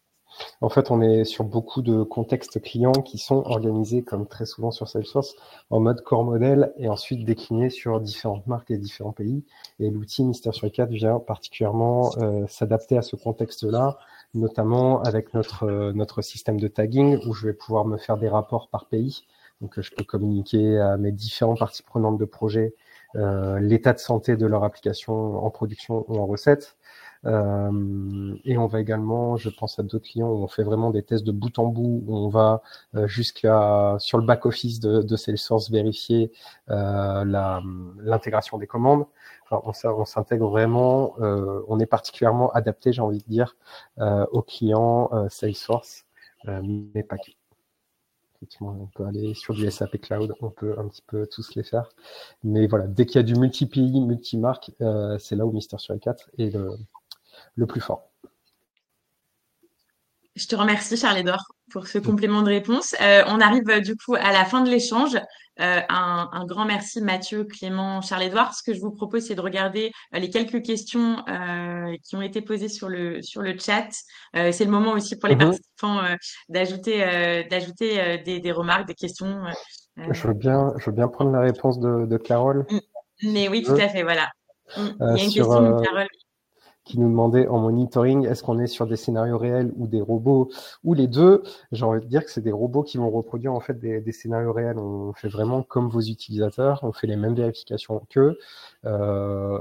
En fait, on est sur beaucoup de contextes clients qui sont organisés, comme très souvent sur Salesforce, en mode core modèle et ensuite déclinés sur différentes marques et différents pays. Et l'outil Mister sur 4 vient particulièrement euh, s'adapter à ce contexte-là, notamment avec notre, euh, notre système de tagging où je vais pouvoir me faire des rapports par pays. Donc, je peux communiquer à mes différentes parties prenantes de projet euh, l'état de santé de leur application en production ou en recette. Euh, et on va également, je pense à d'autres clients où on fait vraiment des tests de bout en bout, où on va euh, jusqu'à sur le back office de, de Salesforce vérifier euh, l'intégration des commandes. Enfin, on, s'intègre vraiment, euh, on est particulièrement adapté, j'ai envie de dire, euh, aux clients Salesforce, mais pas que effectivement, on peut aller sur du SAP Cloud, on peut un petit peu tous les faire. Mais voilà, dès qu'il y a du multi-pays, multi-marque, euh, c'est là où Mister sur 4 est le, le plus fort. Je te remercie, Charles-Édouard, pour ce complément de réponse. Euh, on arrive euh, du coup à la fin de l'échange. Euh, un, un, grand merci, Mathieu, Clément, Charles-Édouard. Ce que je vous propose, c'est de regarder euh, les quelques questions euh, qui ont été posées sur le, sur le chat. c'est le moment aussi pour les mhm. participants d'ajouter d'ajouter des, des, remarques, des questions. Je, veux bien, je veux bien prendre la réponse de, de Carole. Mais oui, tout à fait, voilà. Il y a une question de Carole qui nous demandait en monitoring, est-ce qu'on est sur des scénarios réels ou des robots ou les deux? J'ai envie de dire que c'est des robots qui vont reproduire en fait des, scénarios réels. On fait vraiment comme vos utilisateurs, on fait les mêmes vérifications qu'eux. Euh,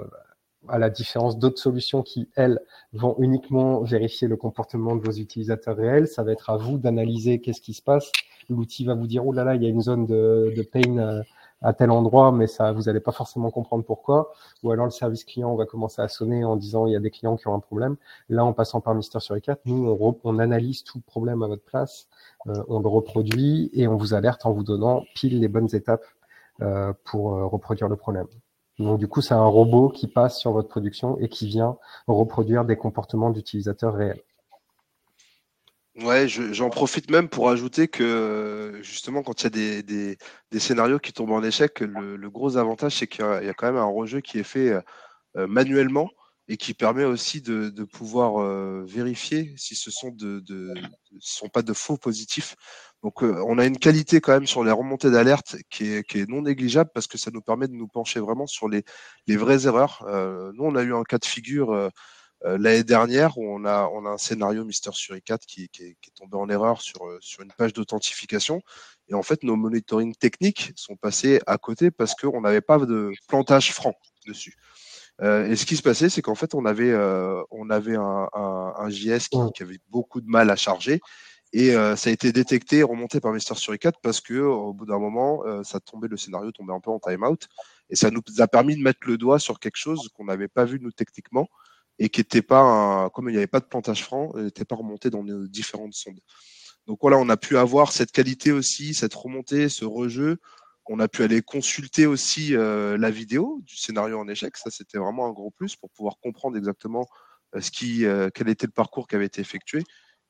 à la différence d'autres solutions qui, elles, vont uniquement vérifier le comportement de vos utilisateurs réels, ça va être à vous d'analyser qu'est-ce qui se passe. L'outil va vous dire, oh là là, il y a une zone de, de pain euh, à tel endroit, mais ça, vous n'allez pas forcément comprendre pourquoi. Ou alors le service client va commencer à sonner en disant il y a des clients qui ont un problème. Là, en passant par Mister sur 4 nous, on, on, analyse tout problème à votre place, euh, on le reproduit et on vous alerte en vous donnant pile les bonnes étapes euh, pour euh, reproduire le problème. Donc du coup, c'est un robot qui passe sur votre production et qui vient reproduire des comportements d'utilisateurs réels. Ouais, j'en profite même pour ajouter que justement, quand il y a des, des, des scénarios qui tombent en échec, le, le gros avantage, c'est qu'il y, y, a quand même un rejeu qui est fait euh, manuellement et qui permet aussi de, de pouvoir euh, vérifier si ce sont, de, de, sont pas de faux positifs. Donc, euh, on a une qualité quand même sur les remontées d'alerte qui est, qui est non négligeable parce que ça nous permet de nous pencher vraiment sur les, les vraies erreurs. nous, on a eu un cas de figure euh, l'année dernière où on a, on a un scénario Mister Suri 4 qui, qui, est, qui, est, tombé en erreur sur, euh, sur une page d'authentification. Et en fait, nos monitoring techniques sont passés à côté parce qu'on n'avait pas de plantage franc dessus. Euh, et ce qui se passait, c'est qu'en fait, on avait, euh, on avait un, un, un JS qui, qui, avait beaucoup de mal à charger. Et euh, ça a été détecté et remonté par Mister Suri 4 parce que au bout d'un moment, ça tombait, le scénario tombait un peu en timeout. Et ça nous a permis de mettre le doigt sur quelque chose qu'on n'avait pas vu nous techniquement et qui n'était pas, comme il n'y avait pas de plantage franc, n'était pas remonté dans nos différentes sondes. Donc voilà, on a pu avoir cette qualité aussi, cette remontée, ce rejeu. On a pu aller consulter aussi euh, la vidéo du scénario en échec. Ça, c'était vraiment un gros plus pour pouvoir comprendre exactement euh, ce qui, euh, quel était le parcours qui avait été effectué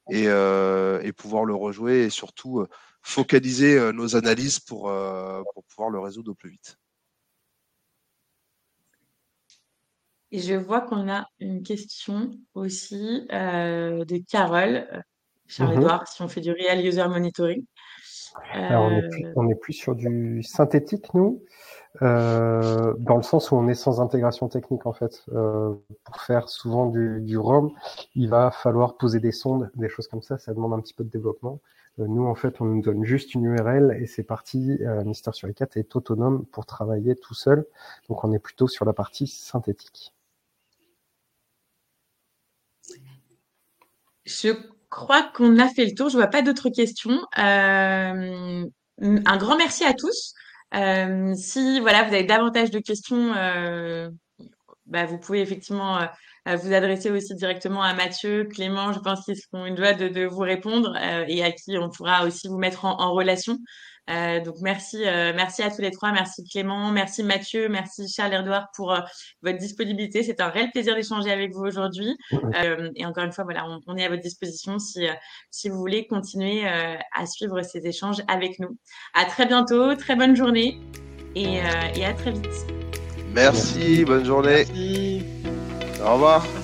et, euh, et pouvoir le rejouer et surtout euh, focaliser euh, nos analyses pour, pour pouvoir le résoudre au plus vite. Et je vois qu'on a une question aussi euh, de Carole. Euh, Charles-Edouard, mhm. si on fait du Real User Monitoring. Alors, on, est plus, euh, on est plus sur du synthétique, nous, euh, dans le sens où on est sans intégration technique, en fait. Euh, pour faire souvent du, du ROM, il va falloir poser des sondes, des choses comme ça, ça demande un petit peu de développement. Euh, nous, en fait, on nous donne juste une URL et c'est parti. Euh, Mister sur 4 est autonome pour travailler tout seul. Donc, on est plutôt sur la partie synthétique. Je crois qu'on a fait le tour. Je vois pas d'autres questions. Euh, un grand merci à tous. Euh, si voilà, vous avez davantage de questions, euh, bah, vous pouvez effectivement euh, vous adresser aussi directement à Mathieu, Clément. Je pense qu'ils seront une joie de, vous répondre et à qui on pourra aussi vous mettre en relation. Euh, donc merci, euh, merci à tous les trois, merci Clément, merci Mathieu, merci Charles Erdoir pour euh, votre disponibilité. C'est un réel plaisir d'échanger avec vous aujourd'hui. Euh, et encore une fois, voilà, on, on, est à votre disposition si euh, si vous voulez continuer à suivre ces échanges avec nous. À très bientôt, très bonne journée et, et à très vite. Merci, bonne journée. Merci. Au revoir.